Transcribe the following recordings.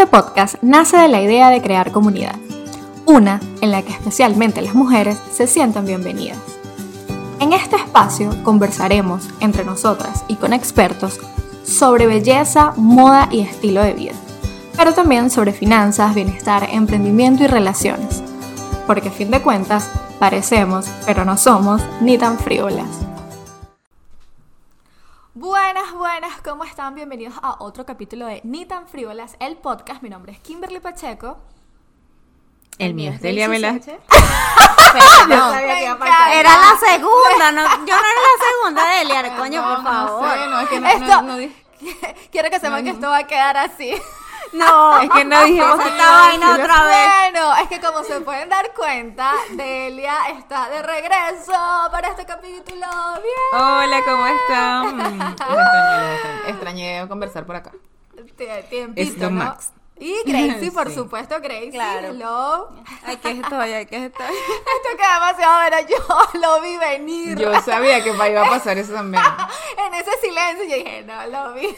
Este podcast nace de la idea de crear comunidad, una en la que especialmente las mujeres se sientan bienvenidas. En este espacio conversaremos entre nosotras y con expertos sobre belleza, moda y estilo de vida, pero también sobre finanzas, bienestar, emprendimiento y relaciones, porque a fin de cuentas parecemos, pero no somos ni tan frívolas. Buenas, buenas, ¿cómo están? Bienvenidos a otro capítulo de Ni tan frívolas, el podcast. Mi nombre es Kimberly Pacheco. El mío es Delia Velázquez. No, era la segunda, no, yo no era la segunda, Delia, coño, por favor. No, sé, no, es que no, Esto- Quiero que sepan que esto va a quedar así. No, Es que no dijimos que esta vaina otra vez. Bueno, es que como se pueden dar cuenta, Delia está de regreso para este capítulo. Bien. Hola, ¿cómo están? Extrañé, extrañé. Conversar por acá. Tie- Tiempito, Es lo ¿no? max. Y Gracie, por Sí. supuesto, Gracie. Claro. Hello. Ay, ¿qué estoy? Ay, ¿qué estoy? Esto queda demasiado bueno. Yo lo vi venir. Yo sabía que iba a pasar eso también. en ese silencio yo dije, no, lo vi,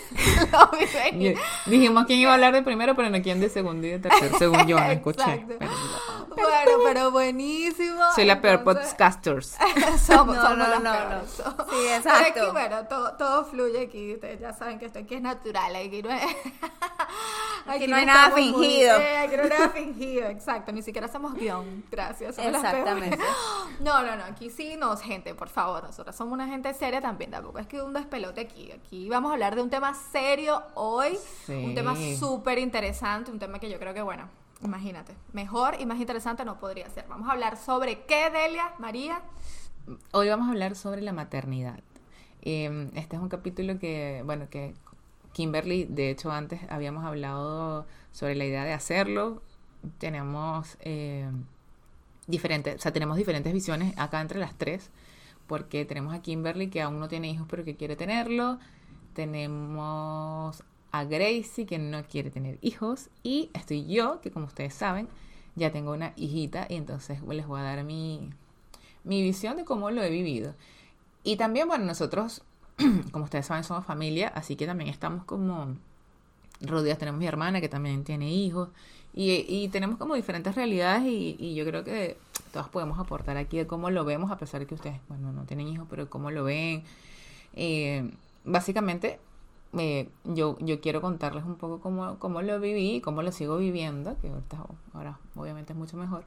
lo vi venir. Dijimos quién iba a hablar de primero, pero no quién de segundo y de tercero, según yo me escuché. Exacto. Pero no. Bueno, pero buenísimo. Soy la peor Entonces- podcasters. somos, No, somos no, las no, peores. no. Sí, Pero aquí, exacto. bueno, todo, todo fluye aquí. Ustedes ya saben que esto aquí es natural. Aquí no, es... Aquí no hay nada muy- fingido. eh, aquí no hay nada fingido, exacto. Ni siquiera hacemos guion. Gracias. Exactamente. No, no, no. Aquí sí nos, gente, por favor. Nosotros somos una gente seria también. Tampoco es que un despelote aquí. Aquí vamos a hablar de un tema serio hoy. Sí. Un tema súper interesante. Un tema que yo creo que, bueno, imagínate. Mejor y más interesante no podría ser. Vamos a hablar sobre qué, Delia, María. Hoy vamos a hablar sobre la maternidad. Eh, este es un capítulo que, bueno, que Kimberly, de hecho, antes habíamos hablado sobre la idea de hacerlo. Tenemos eh, diferentes, o sea, tenemos diferentes visiones acá entre las tres, porque tenemos a Kimberly que aún no tiene hijos, pero que quiere tenerlo. Tenemos a Gracie que no quiere tener hijos. Y estoy yo, que como ustedes saben, ya tengo una hijita y entonces les voy a dar mi, mi visión de cómo lo he vivido. Y también, bueno, nosotros, como ustedes saben, somos familia, así que también estamos como rodeados. Tenemos mi hermana que también tiene hijos y, y tenemos como diferentes realidades y, y yo creo que todas podemos aportar aquí de cómo lo vemos, a pesar de que ustedes, bueno, no tienen hijos, pero cómo lo ven. Eh, básicamente, eh, yo, yo quiero contarles un poco cómo, cómo lo viví cómo lo sigo viviendo, que ahorita, ahora obviamente es mucho mejor.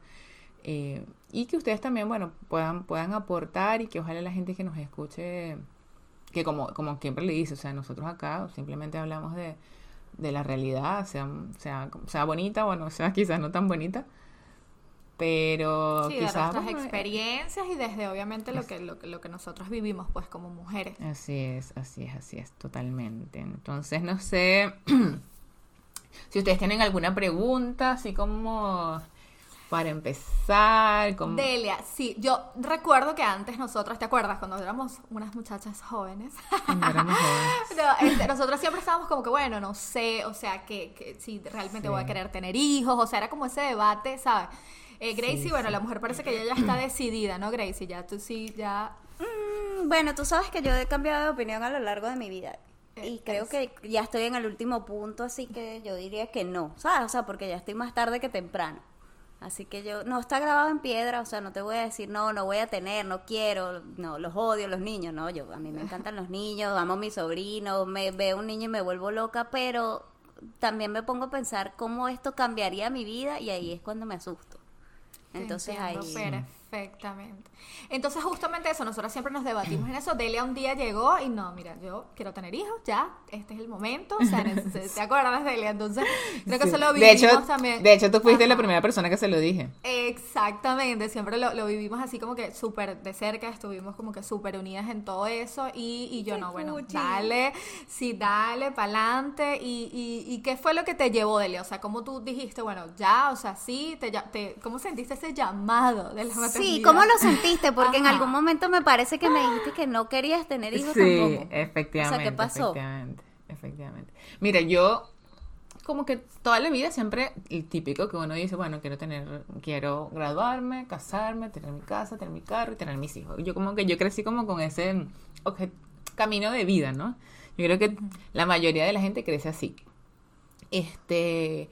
Eh, y que ustedes también, bueno, puedan, puedan aportar y que ojalá la gente que nos escuche, que como, como siempre le dice, o sea, nosotros acá simplemente hablamos de, de la realidad, sea, sea, sea bonita o no sea quizás no tan bonita, pero Sí, de quizás... nuestras bueno, experiencias y desde obviamente lo que, lo, lo que nosotros vivimos pues como mujeres. Así es, así es, así es, totalmente. Entonces, no sé si ustedes tienen alguna pregunta, así como para empezar, como... Delia, sí, yo recuerdo que antes nosotras, ¿te acuerdas? Cuando éramos unas muchachas jóvenes, cuando éramos jóvenes. no, este, nosotros siempre estábamos como que, bueno, no sé, o sea, que, que si realmente Sí. voy a querer tener hijos, o sea, era como ese debate, ¿sabes? Eh, Gracie, Sí, bueno, sí. la mujer parece que ella ya está decidida, ¿no, Gracie? Ya tú sí, ya... Mm, Bueno, tú sabes que yo he cambiado de opinión a lo largo de mi vida. Y Eh, creo que ya estoy en el último punto, así que yo diría que no, ¿sabes? O sea, porque ya estoy más tarde que temprano. Así que yo, no está grabado en piedra, o sea, no te voy a decir, no, no voy a tener, no quiero, no, los odio, los niños, no, yo, a mí me encantan los niños, amo a mis sobrinos, me veo un niño y me vuelvo loca, pero también me pongo a pensar cómo esto cambiaría mi vida y ahí es cuando me asusto. Entonces entiendo ahí... Perfectamente. Entonces, justamente eso, nosotros siempre nos debatimos en eso. Delia un día llegó y no, mira, yo quiero tener hijos, ya, este es el momento. O sea, ¿te acuerdas, Delia? Entonces, creo que Sí. eso lo de vivimos hecho, también. de hecho, tú fuiste la primera persona que se lo dije. Exactamente, siempre lo, lo vivimos así como que súper de cerca, estuvimos como que súper unidas en todo eso y, y yo Qué no, bueno, cuchi. dale, sí, dale, pa'lante y, y, y qué fue lo que te llevó, Delia, o sea, cómo tú dijiste, bueno, ya, o sea, sí, te, te, ¿cómo sentiste ese llamado de la maternidad? Sí, ¿cómo lo sentiste? Porque en algún momento me parece que me dijiste que no querías tener hijos Sí, tampoco. efectivamente. O sea, ¿qué pasó? Efectivamente, efectivamente. Mira, yo como que toda la vida siempre el típico que uno dice, bueno, quiero tener, quiero graduarme, casarme, tener mi casa, tener mi carro y tener mis hijos. Yo como que yo crecí como con ese obje- camino de vida, ¿no? Yo creo que la mayoría de la gente crece así. Este,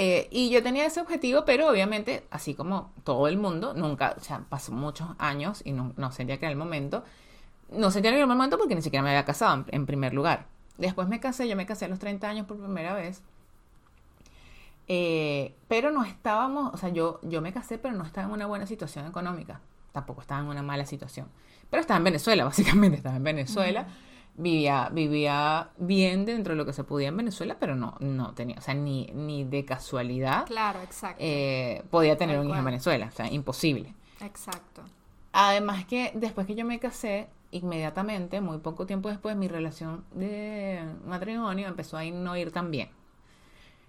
eh, y yo tenía ese objetivo, pero obviamente, así como todo el mundo, nunca, o sea, pasó muchos años y no, no sentía que era el momento. No sentía que era el momento porque ni siquiera me había casado en, en primer lugar. Después me casé, yo me casé a los 30 años por primera vez. Eh, pero no estábamos, o sea, yo, yo me casé, pero no estaba en una buena situación económica. Tampoco estaba en una mala situación. Pero estaba en Venezuela, básicamente, estaba en Venezuela. Vivía, vivía bien dentro de lo que se podía en Venezuela, pero no, no tenía, o sea, ni, ni de casualidad Claro, exacto. eh, podía tener Tal un hijo en. Venezuela, o sea, imposible. exacto. Además que después que yo me casé, inmediatamente, muy poco tiempo después, mi relación de matrimonio empezó a ir- no ir tan bien.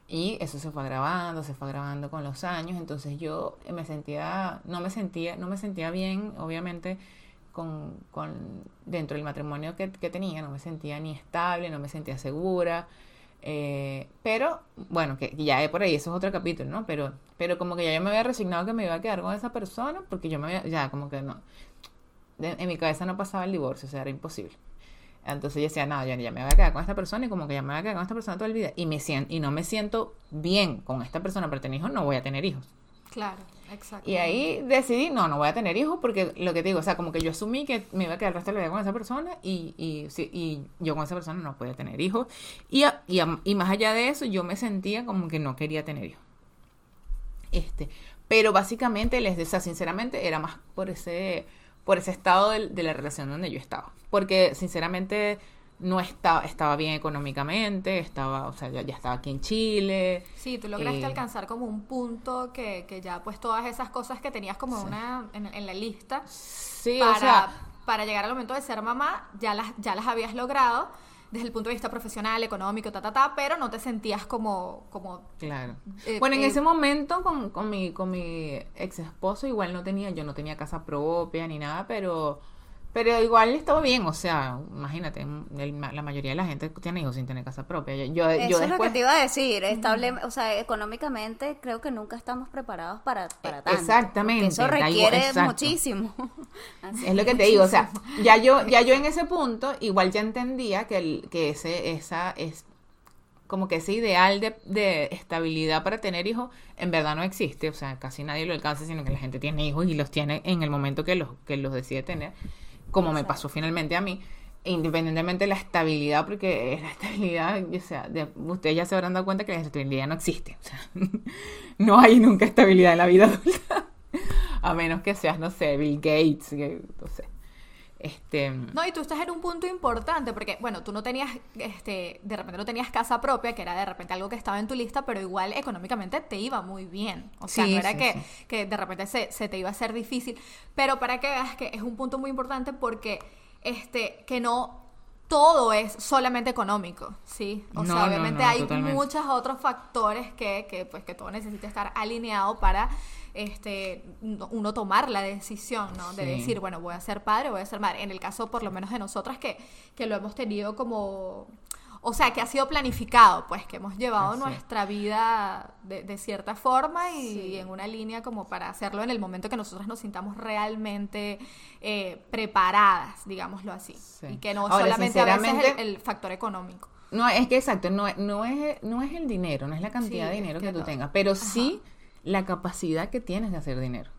Y eso se fue agravando, se fue agravando con los años. Entonces yo me sentía, no me sentía, no me sentía bien, obviamente, con, dentro del matrimonio que, que tenía, no me sentía ni estable, no me sentía segura. Eh, pero, bueno, que ya es por ahí, eso es otro capítulo, ¿no? Pero, pero como que ya yo me había resignado que me iba a quedar con esa persona, porque yo me había, ya como que no, de- en mi cabeza no pasaba el divorcio, o sea, era imposible. Entonces yo decía, no, yo ya me voy a quedar con esta persona y como que ya me voy a quedar con esta persona toda la vida y me siento, y no me siento bien con esta persona para tener hijos, no voy a tener hijos. Claro, Y ahí decidí, no, no voy a tener hijos porque lo que te digo, o sea, como que yo asumí que me iba a quedar el resto de la vida con esa persona y, y, sí, y yo con esa persona no podía tener hijos. Y, a- y, a- y más allá de eso, yo me sentía como que no quería tener hijos. Este, pero básicamente, les decía, sinceramente, era más por ese, por ese estado del- de, la relación donde yo estaba. Porque, sinceramente, no estaba, estaba bien económicamente, estaba, o sea, ya, ya estaba aquí en Chile. Sí, tú lograste Eh, alcanzar como un punto que, que ya pues todas esas cosas que tenías como Sí. una en, en la lista Sí, para, o sea, para llegar al momento de ser mamá, ya las, ya las habías logrado desde el punto de vista profesional, económico, ta, ta, ta, pero no te sentías como, como Claro. Eh, bueno, en eh, ese momento con, con mi, con mi ex esposo igual no tenía, yo no tenía casa propia ni nada, pero, pero igual estaba bien, o sea, imagínate, el- la mayoría de la gente tiene hijos sin tener casa propia. Yo, yo, Eso es lo que te iba a decir. Estable, o sea, económicamente creo que nunca estamos preparados para, para tanto. Exactamente, Eso requiere exacto. muchísimo. Así es lo que te digo, o sea, ya yo, ya yo en ese punto igual ya entendía que, el, que ese, esa es como que ese ideal de, de estabilidad para tener hijos en verdad no existe, o sea, casi nadie lo alcanza, sino que la gente tiene hijos y los tiene en el momento que los, que los decide tener, como me pasó finalmente a mí, independientemente de la estabilidad, porque la estabilidad, o sea, de- ustedes ya se habrán dado cuenta que la estabilidad no existe, o sea, no hay nunca estabilidad en la vida adulta, a menos que seas, no sé, Bill Gates, que, no sé, este... No, y tú estás en un punto importante porque, bueno, tú no tenías, este, de repente no tenías casa propia, que era de repente algo que estaba en tu lista, pero igual económicamente te iba muy bien. O sea, Sí, no era sí, que, sí. que de repente se, se te iba a hacer difícil. Pero para que veas que es un punto muy importante porque, este, que no todo es solamente económico, ¿sí? O No, sea, no, obviamente no, hay totalmente. muchos otros factores que, que, pues, que todo necesita estar alineado para este, uno tomar la decisión, ¿no? De Sí. decir, bueno, voy a ser padre, voy a ser madre. En el caso, por lo menos, de nosotras que, que lo hemos tenido como... O sea, que ha sido planificado, pues, que hemos llevado Así nuestra vida de, de cierta forma y Sí. en una línea como para hacerlo en el momento que nosotras nos sintamos realmente eh, preparadas, digámoslo así. Sí. Y que no Ahora, solamente a veces el, sinceramente- el factor económico. No, es que exacto, no, es- no, es, no es el dinero, no es la cantidad Sí, de dinero es que que tú no. tengas, pero sí la capacidad que tienes de hacer dinero.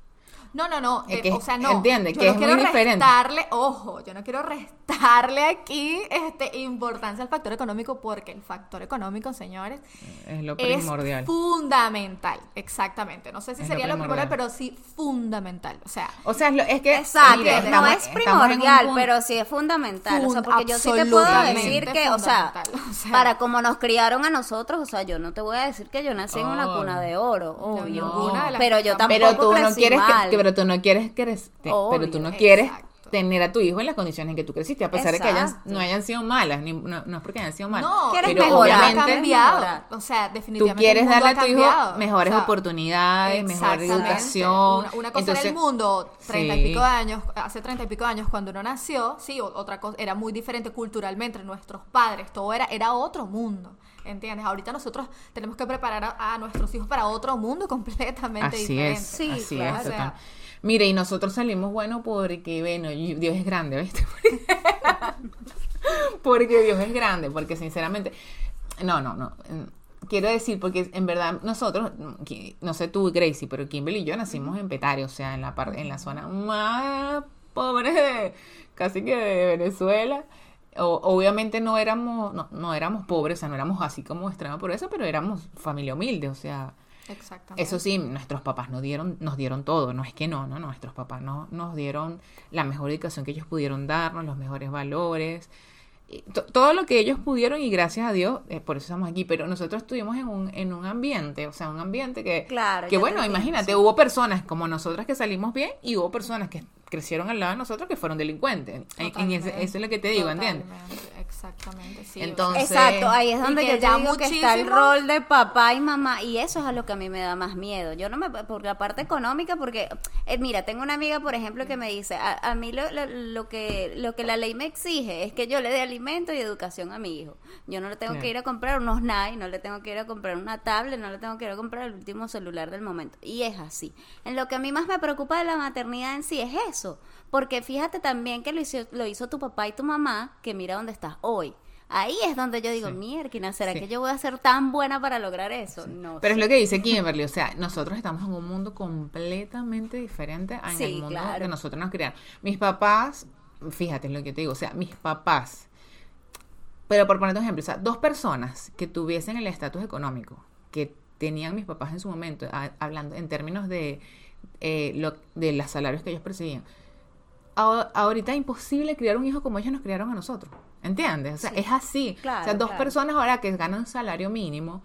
No, no, no. Es eh, que- o sea, no. entiende, yo que no es quiero muy diferente. restarle, ojo, yo no quiero restarle aquí este importancia al factor económico porque el factor económico, señores, Es lo es primordial. fundamental. Exactamente. No sé si Es sería lo primordial, primordial. pero sí fundamental. O sea, O sea, es, es que Exacto, mira, no estamos- es en un primordial, punto- pero sí es fundamental. O sea, porque yo sí te puedo decir que, o sea, fundamental, o sea. para como nos criaron a nosotros, o sea, yo no te voy a decir que yo nací en una Oh. cuna de oro, obvio. ninguna de las pero yo tampoco pero tú no quieres mal. que- pero tú no quieres crecer, pero tú no quieres exacto. tener a tu hijo en las condiciones en que tú creciste, a pesar de que hayan, no hayan sido malas, ni- no, no es porque hayan sido malas, no, Quieres pero mejorar, ha obviamente cambiado. mejorar. O sea, tú definitivamente. quieres el mundo darle a tu hijo mejores O sea, oportunidades, mejor educación. Una, una cosa Entonces, era el mundo, treinta sí. y pico de años, hace treinta y pico de años cuando uno nació, sí, otra cosa, era muy diferente culturalmente, nuestros padres, todo era, era otro mundo. ¿Entiendes? Ahorita nosotros tenemos que preparar a, a nuestros hijos para otro mundo completamente Así diferente. es, Sí, así claro. es. O sea, total. Mire, y nosotros salimos bueno porque, bueno, Dios es grande, ¿viste? porque Dios es grande, porque sinceramente, No, no, no. mm, Quiero decir, porque en verdad nosotros, mm, no sé tú, Gracie, pero Kimberly y yo nacimos en Petare, o sea, en la parte, en la zona más pobre de casi que de Venezuela. O- obviamente no éramos, no, no éramos pobres, o sea, no éramos así como extrema pobreza, pero éramos familia humilde, o sea, Exactamente. eso sí, nuestros papás nos dieron, nos dieron todo, no es que no, no, nuestros papás no, nos dieron la mejor educación que ellos pudieron darnos, los mejores valores, todo lo que ellos pudieron y gracias a Dios, eh, por eso estamos aquí, pero nosotros estuvimos en un, en un ambiente, o sea, un ambiente que, Claro, que bueno, imagínate, hubo personas como nosotras que salimos bien y hubo personas que crecieron al lado de nosotros que fueron delincuentes. En- en ese- eso es lo que te digo, ¿entiendes? Exactamente, sí. Entonces- Exacto, ahí es donde yo ya digo que está el rol de papá y mamá y eso es a lo que a mí me da más miedo. Yo no me por la parte económica porque eh, mira, tengo una amiga, por ejemplo, que me dice, a, a mí lo, lo- lo que lo que la ley me exige es que yo le dé alimento y educación a mi hijo. Yo no le tengo que ir a comprar unos Nike, no le tengo que ir a comprar una tablet, no le tengo que ir a comprar el último celular del momento. Y es así. En lo que a mí más me preocupa de la maternidad en sí es eso, porque fíjate también que lo hizo, lo hizo tu papá y tu mamá, que mira dónde estás hoy. Ahí es donde yo digo, Sí. mierda, ¿será Sí. que yo voy a ser tan buena para lograr eso? No Pero es lo que dice Kimberly, o sea, nosotros estamos en un mundo completamente diferente a en Sí, el mundo claro. que nosotros nos criaron. Mis papás, fíjate lo que te digo, o sea, mis papás, pero por poner un ejemplo, o sea, dos personas que tuviesen el estatus económico que tenían mis papás en su momento, a- hablando en términos de, eh, lo, de los salarios que ellos percibían, a- ahorita es imposible criar un hijo como ellos nos criaron a nosotros. ¿Entiendes? O sea, Sí. es así. Claro, o sea, dos claro. personas ahora que ganan salario mínimo,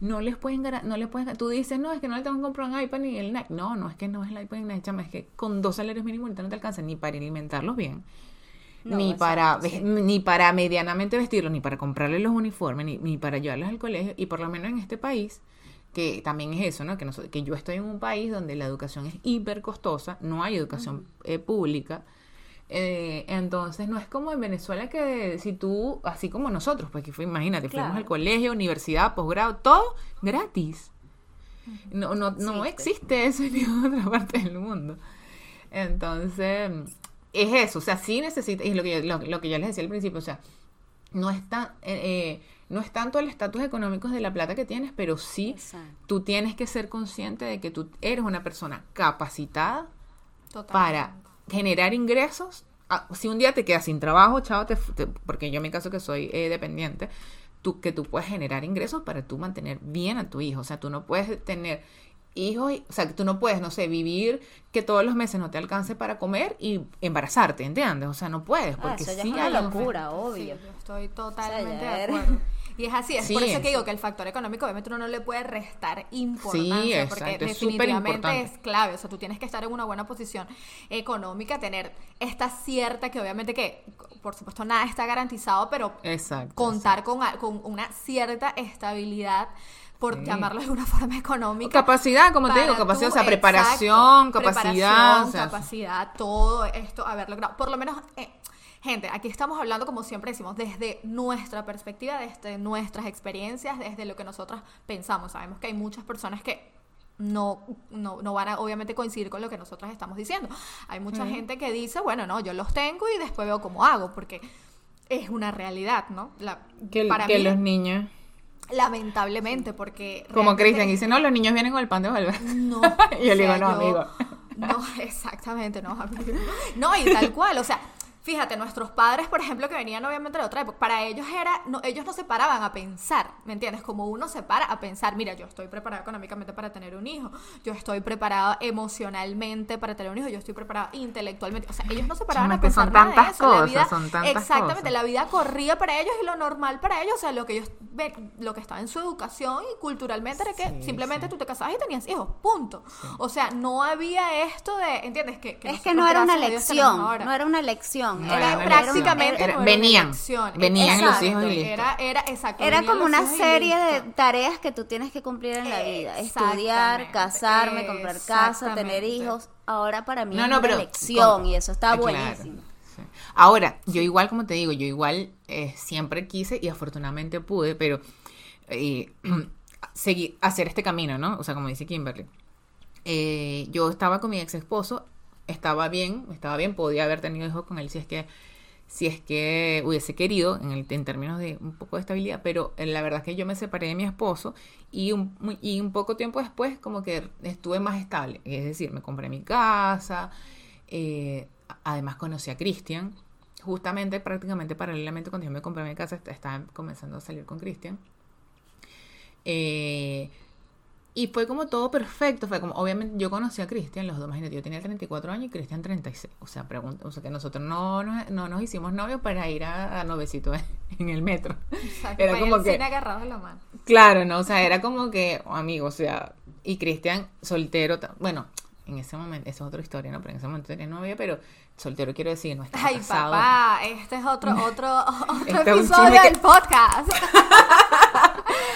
no les pueden ganar, no les pueden, tú dices, no, es que no le tengo que comprar un iPad ni el Nike. No, no es que no es el iPad ni el Nike, chama, es que con dos salarios mínimos ahorita no te alcanza ni para alimentarlos bien, No, ni para sí. ni para medianamente vestirlos, ni para comprarles los uniformes, ni, ni para llevarlos al colegio, y por lo menos en este país, que también es eso, ¿no? Que, noso- que yo estoy en un país donde la educación es hiper costosa, no hay educación eh, pública. Eh, entonces no es como en Venezuela que si tú, así como nosotros, pues que fue, imagínate, fuimos al colegio, universidad, posgrado, todo gratis. No, no, no Sí, existe eso en ninguna otra parte del mundo. Entonces, es eso, o sea, sí necesita, y es lo que, yo, lo, lo que yo les decía al principio, o sea, no es, tan, eh, eh, no es tanto el estatus económico de la plata que tienes, pero sí Exacto. tú tienes que ser consciente de que tú eres una persona capacitada Totalmente. para generar ingresos. Ah, si un día te quedas sin trabajo, chao, te- te- porque yo en mi caso que soy eh, dependiente, tú, que tú puedes generar ingresos para tú mantener bien a tu hijo. O sea, tú no puedes tener hijos, o sea, que tú no puedes, no sé, vivir que todos los meses no te alcance para comer y embarazarte, ¿entiendes? O sea, no puedes, Ah, porque eso ya sí es una locura, Sí, obvio. yo estoy totalmente O sea, ya de acuerdo. Y es así, es Sí, por eso es- que digo que el factor económico obviamente uno no le puede restar importancia Sí, porque exacto, es súper definitivamente es clave, o sea, tú tienes que estar en una buena posición económica, tener esta cierta que obviamente que por supuesto nada está garantizado, pero Exacto. contar con, con una cierta estabilidad por Sí. llamarlo de una forma económica. Capacidad, como te digo, capacidad, tú, o sea, exacto, preparación, capacidad. preparación, o sea, capacidad, todo esto haber logrado. Por lo menos, eh, gente, aquí estamos hablando, como siempre decimos, desde nuestra perspectiva, desde nuestras experiencias, desde lo que nosotros pensamos. Sabemos que hay muchas personas que no, no, no van a obviamente coincidir con lo que nosotros estamos diciendo. Hay mucha gente que dice, bueno, no, yo los tengo y después veo cómo hago, porque es una realidad, ¿no? La, que, para que mí, los niños, lamentablemente, porque... como Cristian, dice, no, los niños vienen con el pan de Valverde. no. Y yo le digo, no, amigo. No, exactamente, no, amigo. No, y tal cual, o sea, fíjate, nuestros padres, por ejemplo, que venían obviamente de otra época, para ellos era, no, ellos no se paraban a pensar, ¿me entiendes? Como uno se para a pensar, mira, yo estoy preparado económicamente para tener un hijo, yo estoy preparado emocionalmente para tener un hijo, yo estoy preparada intelectualmente, o sea, ellos no se paraban a pensar son nada de tantas la cosas, vida- son tantas exactamente, cosas. la vida corría para ellos y lo normal para ellos, o sea, lo que ellos ven, lo que estaba en su educación y culturalmente era que Sí, simplemente sí. tú te casabas y tenías hijos, punto. O sea, no había esto de, ¿entiendes? Que, Es que no era una gracias a Dios, tenemos lección, ahora. no era una No era, prácticamente Era- no era venían, venían los hijos y listo. Era, era, exacto, Era como una serie de tareas que tú tienes que cumplir en la vida. Estudiar, casarme, comprar casa, tener hijos. Ahora para mí No, es una pero lección con- y eso está claro, buenísimo. Ahora, yo igual, como te digo, yo igual eh, siempre quise y afortunadamente pude, pero eh, seguir, hacer este camino, ¿no? O sea, como dice Kimberly. Eh, yo estaba con mi ex esposo, estaba bien, estaba bien, podía haber tenido hijos con él si es que si es que hubiese querido en, términos de un poco de estabilidad, pero eh, la verdad es que yo me separé de mi esposo y un, poco tiempo después como que estuve más estable, es decir, me compré mi casa, eh, además conocí a Cristian, justamente prácticamente paralelamente cuando yo me compré mi casa est- estaba comenzando a salir con Cristian. Eh, y fue como todo perfecto, fue como, obviamente yo conocí a Cristian, los dos, imagínate, yo tenía 34 años y Cristian 36, o sea, pregunta, o sea, que nosotros no, nos- no nos hicimos novios para ir a, a novecito en el metro. Exacto, Era para ir como que- la mano. Claro, ¿no? O sea, era como que, oh, amigo, o sea, y Cristian soltero, bueno, en ese momento, esa es otra historia, ¿no? Pero en ese momento tenía novia, pero soltero quiero decir, no estaba Ay, casado. papá, este es otro, otro, otro Este episodio chisme que- del podcast.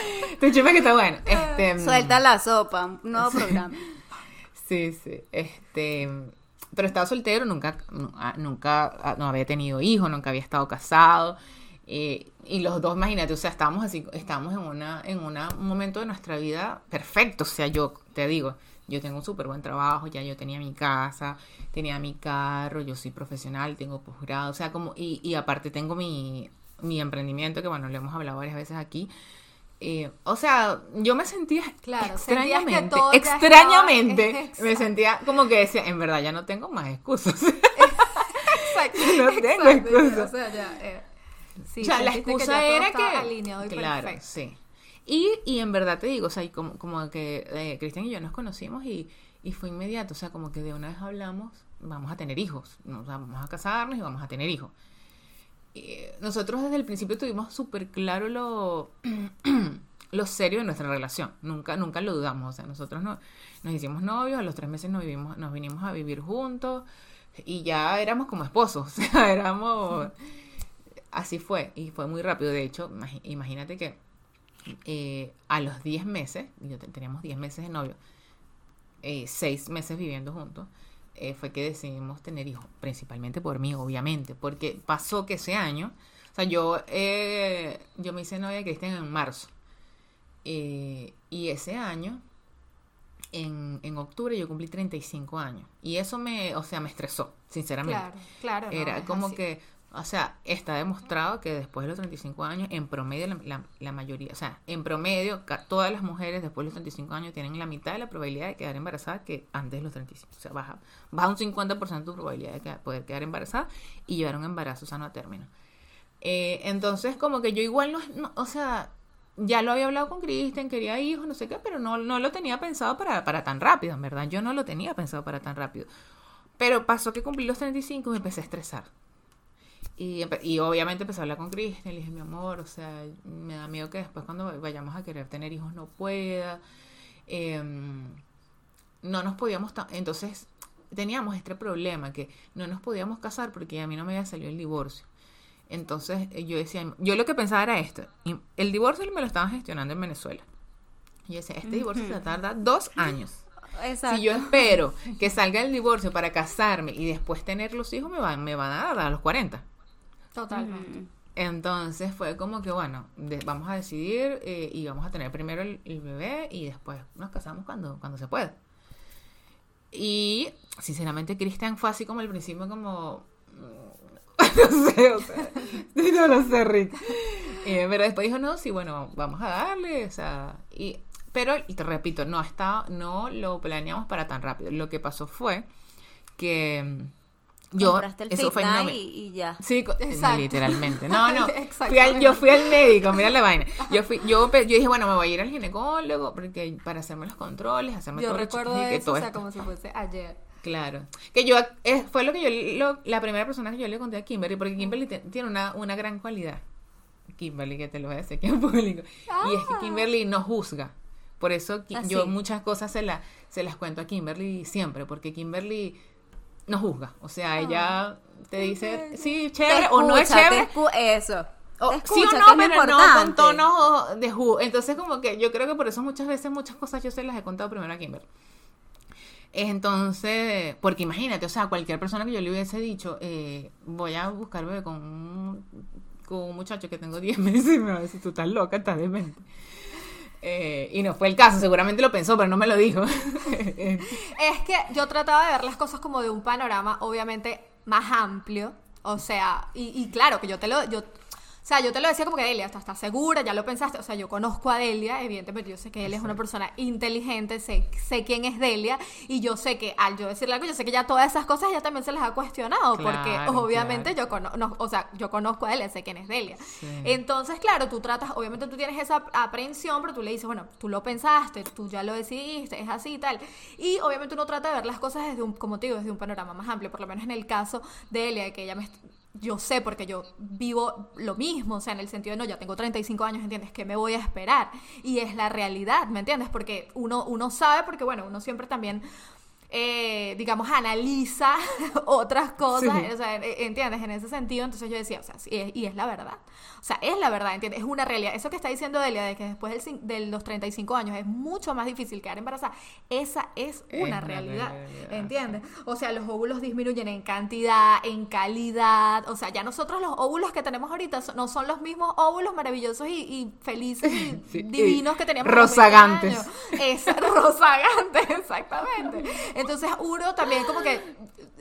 Este chisme que está bueno. Este, Suelta la sopa, un nuevo programa. Sí, sí. Este, pero estaba soltero, nunca, nu- ah, nunca, ah, no había tenido hijos, nunca había estado casado. eh, y los dos, imagínate, o sea, estábamos así, estábamos en una, en una- un momento de nuestra vida perfecto. O sea, yo te digo, yo tengo un súper buen trabajo, ya yo tenía mi casa, tenía mi carro, yo soy profesional, tengo posgrado, o sea, como, y, y aparte tengo mi, mi emprendimiento, que bueno, lo hemos hablado varias veces aquí. Eh, o sea, yo me sentía Claro, sentías que extrañamente, extrañamente, estaba- me sentía como que decía, en verdad ya no tengo más excusas. Exacto. No tengo exacto, excusa. O sea, ya, eh, sí, o sea, la excusa todo era que... alineado y claro, perfecto. sí. Y, y en verdad te digo, o sea, y como, como que eh, Cristian y yo nos conocimos y, y fue inmediato, o sea, como que de una vez hablamos, vamos a tener hijos, o sea, vamos a casarnos y vamos a tener hijos. Y nosotros desde el principio tuvimos súper claro lo, lo serio de nuestra relación, nunca, nunca lo dudamos, o sea, nosotros no, nos hicimos novios, a los tres meses nos, vivimos, nos vinimos a vivir juntos y ya éramos como esposos, o sea, éramos... Así fue, y fue muy rápido. De hecho, imagínate que eh, a los 10 meses, yo te- teníamos 10 meses de novio, 6 meses viviendo juntos, eh, fue que decidimos tener hijos, principalmente por mí, obviamente, porque pasó que ese año, o sea, yo, eh, yo me hice novia de Cristian en marzo, eh, y ese año, en, en octubre, yo cumplí 35 años, y eso me, o sea, me estresó, sinceramente. Claro, claro. Era como así. que, o sea, está demostrado que después de los 35 años, en promedio, la, mayoría, o sea, en promedio, todas las mujeres después de los 35 años tienen la mitad de la probabilidad de quedar embarazada que antes de los 35. O sea, baja, baja un 50% tu probabilidad de poder quedar embarazada y llevar un embarazo sano a término. Eh, entonces, como que yo igual no, no- o sea, ya lo había hablado con Kristen, quería hijos, no sé qué, pero no, no lo tenía pensado para, para tan rápido, en verdad. Yo no lo tenía pensado para tan rápido. Pero pasó que cumplí los 35 y me empecé a estresar. Y, obviamente empecé a hablar con Kristen, le dije, mi amor, o sea, me da miedo que después cuando vayamos a querer tener hijos no pueda. Em, no nos podíamos, entonces teníamos este problema que no nos podíamos casar porque a mí no me había salido el divorcio. Entonces eh, yo decía, yo lo que pensaba era esto, y el divorcio me lo estaban gestionando en Venezuela. Y yo decía, este divorcio se tarda dos años. Exacto. Si yo espero que salga el divorcio para casarme y después tener los hijos, me van, me van a dar a los 40. Totalmente. Entonces fue como que, bueno, vamos a decidir eh, y vamos a tener primero el, bebé y después nos casamos cuando, cuando se pueda. Y sinceramente Cristian fue así como al principio como... no sé, o sea, no lo sé, Rick. Eh, pero después dijo, no, sí, bueno, vamos a darle, o sea, y, pero, y te repito, no está, no lo planeamos para tan rápido. Lo que pasó fue que yo, Compraste el eso fue en y, y ya. Sí, Exacto. literalmente. No, no. Fui al- yo fui al médico, mira la vaina. Yo fui, yo, yo dije, bueno, me voy a ir al ginecólogo porque para hacerme los controles, hacerme Yo todo recuerdo chiquis y que eso, todo o sea, esto. como si fuese ayer. Claro. Que yo, eh, fue lo que yo, lo- la primera persona que yo le conté a Kimberly, porque Kimberly te- tiene una, una gran cualidad. Kimberly, que te lo voy a decir aquí en público. Y es que Kimberly no juzga. Por eso Ah, yo muchas cosas se, la, se las cuento a Kimberly siempre, porque Kimberly no juzga. O sea, ella te dice, sí, chévere o no es escucha, chévere. eso. O- Te sí escucha, o no, pero no con importante. tono de jugo. Entonces, como que yo creo que por eso muchas veces, muchas cosas yo se las he contado primero a Kimber. Entonces, porque imagínate, o sea, cualquier persona que yo le hubiese dicho, eh, voy a buscar bebé con un, con un muchacho que tengo 10 meses y me va a decir, tú estás loca, estás demente. Eh, y no fue el caso, seguramente lo pensó, pero no me lo dijo. Es que yo trataba de ver las cosas como de un panorama, obviamente, más amplio. O sea, y, claro, que yo te lo, o sea, yo te lo decía como que Delia, ¿estás, estás segura? ¿Ya lo pensaste? O sea, yo conozco a Delia, evidentemente yo sé que él es una persona inteligente, sé, sé quién es Delia, y yo sé que al yo decirle algo, yo sé que ya todas esas cosas ya también se las ha cuestionado, porque obviamente claro. yo conozco, o sea, yo conozco a Delia, sé quién es Delia. Sí. Entonces, claro, tú tratas, obviamente tú tienes esa aprehensión, pero tú le dices, bueno, tú lo pensaste, tú ya lo decidiste, es así y tal. Y obviamente uno trata de ver las cosas desde un, como te digo, desde un panorama más amplio, por lo menos en el caso de Delia, de que ella me... Yo sé porque yo vivo lo mismo, o sea, en el sentido de, no, ya tengo 35 años, ¿entiendes? ¿Qué me voy a esperar? Y es la realidad, ¿me entiendes? Porque uno, uno sabe, porque bueno, uno siempre también eh, digamos, analiza otras cosas, Sí. o sea, eh, ¿entiendes? En ese sentido, entonces yo decía, o sea, sí, es- y es la verdad. O sea, es la verdad, ¿entiendes? Es una realidad. Eso que está diciendo Delia, de que después del de los 35 años es mucho más difícil quedar embarazada, esa es una realidad, realidad, ¿entiendes? O sea, los óvulos disminuyen en cantidad, en calidad, o sea, ya nosotros los óvulos que tenemos ahorita no son los mismos óvulos maravillosos y, y felices y Sí, y divinos que teníamos a los 20 rozagantes. años. Es rozagante, exactamente. Entonces uno también como que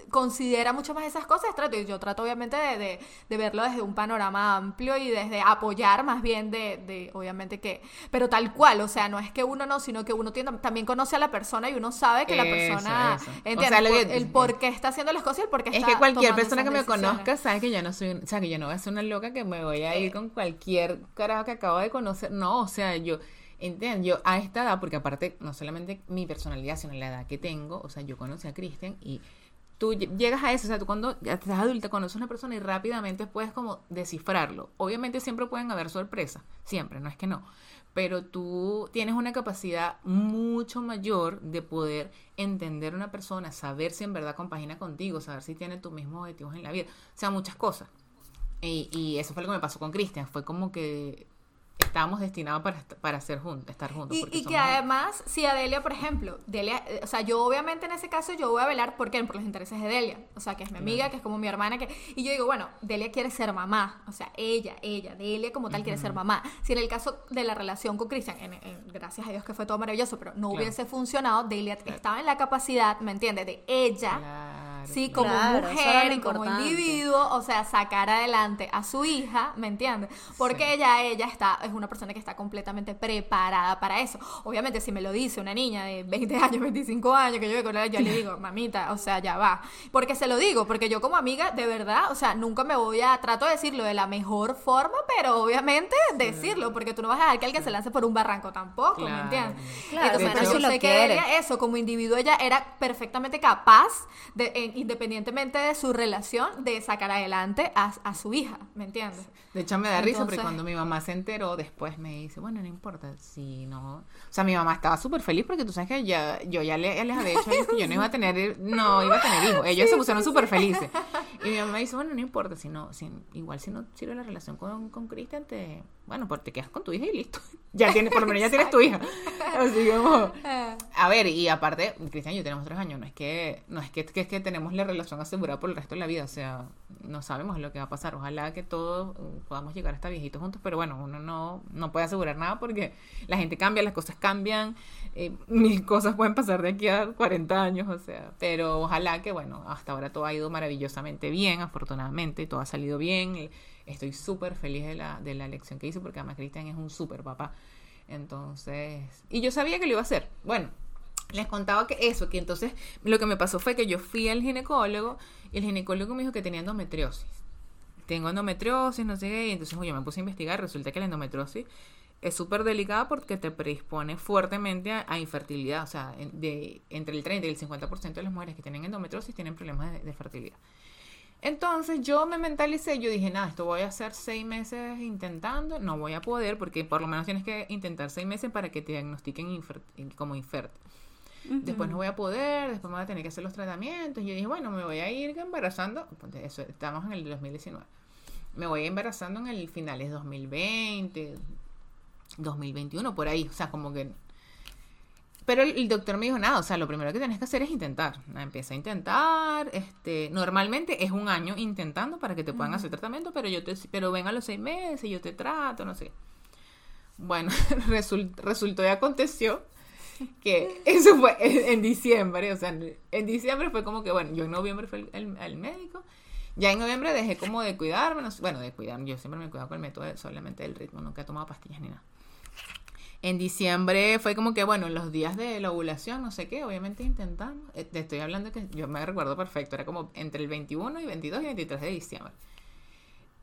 considera mucho más esas cosas. Trato, yo trato obviamente de, de- de verlo desde un panorama amplio y desde apoyar más bien de, de, obviamente que, pero tal cual, o sea, no es que uno no, sino que uno tiene- también conoce a la persona y uno sabe que la persona eso. O entiende sea, lo por- que- el por qué está haciendo las cosas y el por qué Es está que cualquier persona que me conozca sabe que yo no soy, o sea, que yo no voy a ser una loca que me voy a ir con cualquier carajo que acabo de conocer. No, o sea, yo, entiendo, yo a esta edad, porque aparte no solamente mi personalidad, sino la edad que tengo, o sea, yo conocí a Cristian y tú ll- llegas a eso, o sea, tú cuando ya estás adulta conoces a una persona y rápidamente puedes como descifrarlo. Obviamente siempre pueden haber sorpresas, siempre, no es que no. Pero tú tienes una capacidad mucho mayor de poder entender a una persona, saber si en verdad compagina contigo, saber si tiene tus mismos objetivos en la vida. O sea, muchas cosas. Y, y eso fue lo que me pasó con Cristian. Fue como que estábamos destinados para, para ser jun- estar juntos. Y, y que además, si a Delia, por ejemplo, Delia, eh, o sea, yo obviamente en ese caso yo voy a velar por qué, por los intereses de Delia, o sea, que es mi amiga, que es como mi hermana, que y yo digo, bueno, Delia quiere ser mamá, o sea, ella, ella, Delia como tal quiere ser mamá. Si en el caso de la relación con Cristian, gracias a Dios que fue todo maravilloso, pero no Claro. hubiese funcionado, Delia estaba en la capacidad, ¿me entiendes? De ella Claro, Sí, como Claro, mujer y como individuo, o sea, sacar adelante a su hija, ¿me entiendes? Porque ella, ella está, es una persona que está completamente preparada para eso. Obviamente, si me lo dice una niña de 20 años, 25 años, que yo voy con ella, yo le digo, mamita, o sea, ya va. Porque se lo digo, porque yo como amiga, de verdad, o sea, nunca me voy a, trato de decirlo de la mejor forma, pero obviamente decirlo, porque tú no vas a dejar que alguien se lance por un barranco tampoco, ¿me entiendes? Claro, Entonces, pero yo sé que ella, eso, como individuo, ella era perfectamente capaz, de, independientemente de su relación, de sacar adelante a, a su hija, ¿me entiendes? De hecho, me da risa porque cuando mi mamá se enteró, después me dice, bueno, no importa, si no... O sea, mi mamá estaba súper feliz porque tú sabes que ya, yo ya le- les había dicho que yo no iba a tener, no iba a tener hijos. Ellos se pusieron súper felices. Y mi mamá dice, bueno, no importa, si no, si, igual si no sirve la relación con, con Cristian, te, bueno, pues te quedas con tu hija y listo. Ya tienes, por lo menos ya tienes tu hija. Así como... A ver, y aparte, Cristian y yo tenemos tres años, no es que, no es que, que es que tenemos la relación asegurada por el resto de la vida, o sea, no sabemos lo que va a pasar. Ojalá que todos podamos llegar hasta viejitos juntos, pero bueno, uno no, no puede asegurar nada porque la gente cambia, las cosas cambian, eh, mil cosas pueden pasar de aquí a 40 años, o sea, pero ojalá que, bueno, hasta ahora todo ha ido maravillosamente bien, afortunadamente, todo ha salido bien. y Estoy súper feliz de la, de la elección que hice porque además Cristian es un súper papá. Entonces, y yo sabía que lo iba a hacer. Bueno, les contaba que eso, que entonces lo que me pasó fue que yo fui al ginecólogo y el ginecólogo me dijo que tenía endometriosis. Tengo endometriosis, no sé qué, y entonces yo me puse a investigar, resulta que la endometriosis es súper delicada porque te predispone fuertemente a, infertilidad, o sea, de, entre el 30 y el 50% de las mujeres que tienen endometriosis tienen problemas de fertilidad. Entonces yo me mentalicé, yo dije, nada, esto voy a hacer seis meses intentando, no voy a poder porque por lo menos tienes que intentar seis meses para que te diagnostiquen como infértil. Después no voy a poder, después me voy a tener que hacer los tratamientos. Y yo dije, bueno, me voy a ir embarazando. Ponte Eso, estamos en el 2019. Me voy embarazando en el finales 2020, 2021, por ahí. O sea, como que... Pero el, el doctor me dijo, nada, o sea, lo primero que tienes que hacer es intentar. Empieza a intentar. este Normalmente es un año intentando para que te puedan hacer tratamiento, pero yo te, pero ven a los seis meses, yo te trato, no sé. Bueno, result- resultó y aconteció que eso fue en, en diciembre, o sea, en, diciembre fue como que, bueno, yo en noviembre fui al, médico Ya en noviembre dejé como de cuidarme, no sé- bueno, de cuidarme, yo siempre me cuidado con el método de- solamente del ritmo, nunca he tomado pastillas ni nada. En diciembre fue como que, bueno, los días de la ovulación, no sé qué, obviamente intentamos. eh, Te estoy hablando que yo me recuerdo perfecto, era como entre el 21 y 22 y 23 de diciembre.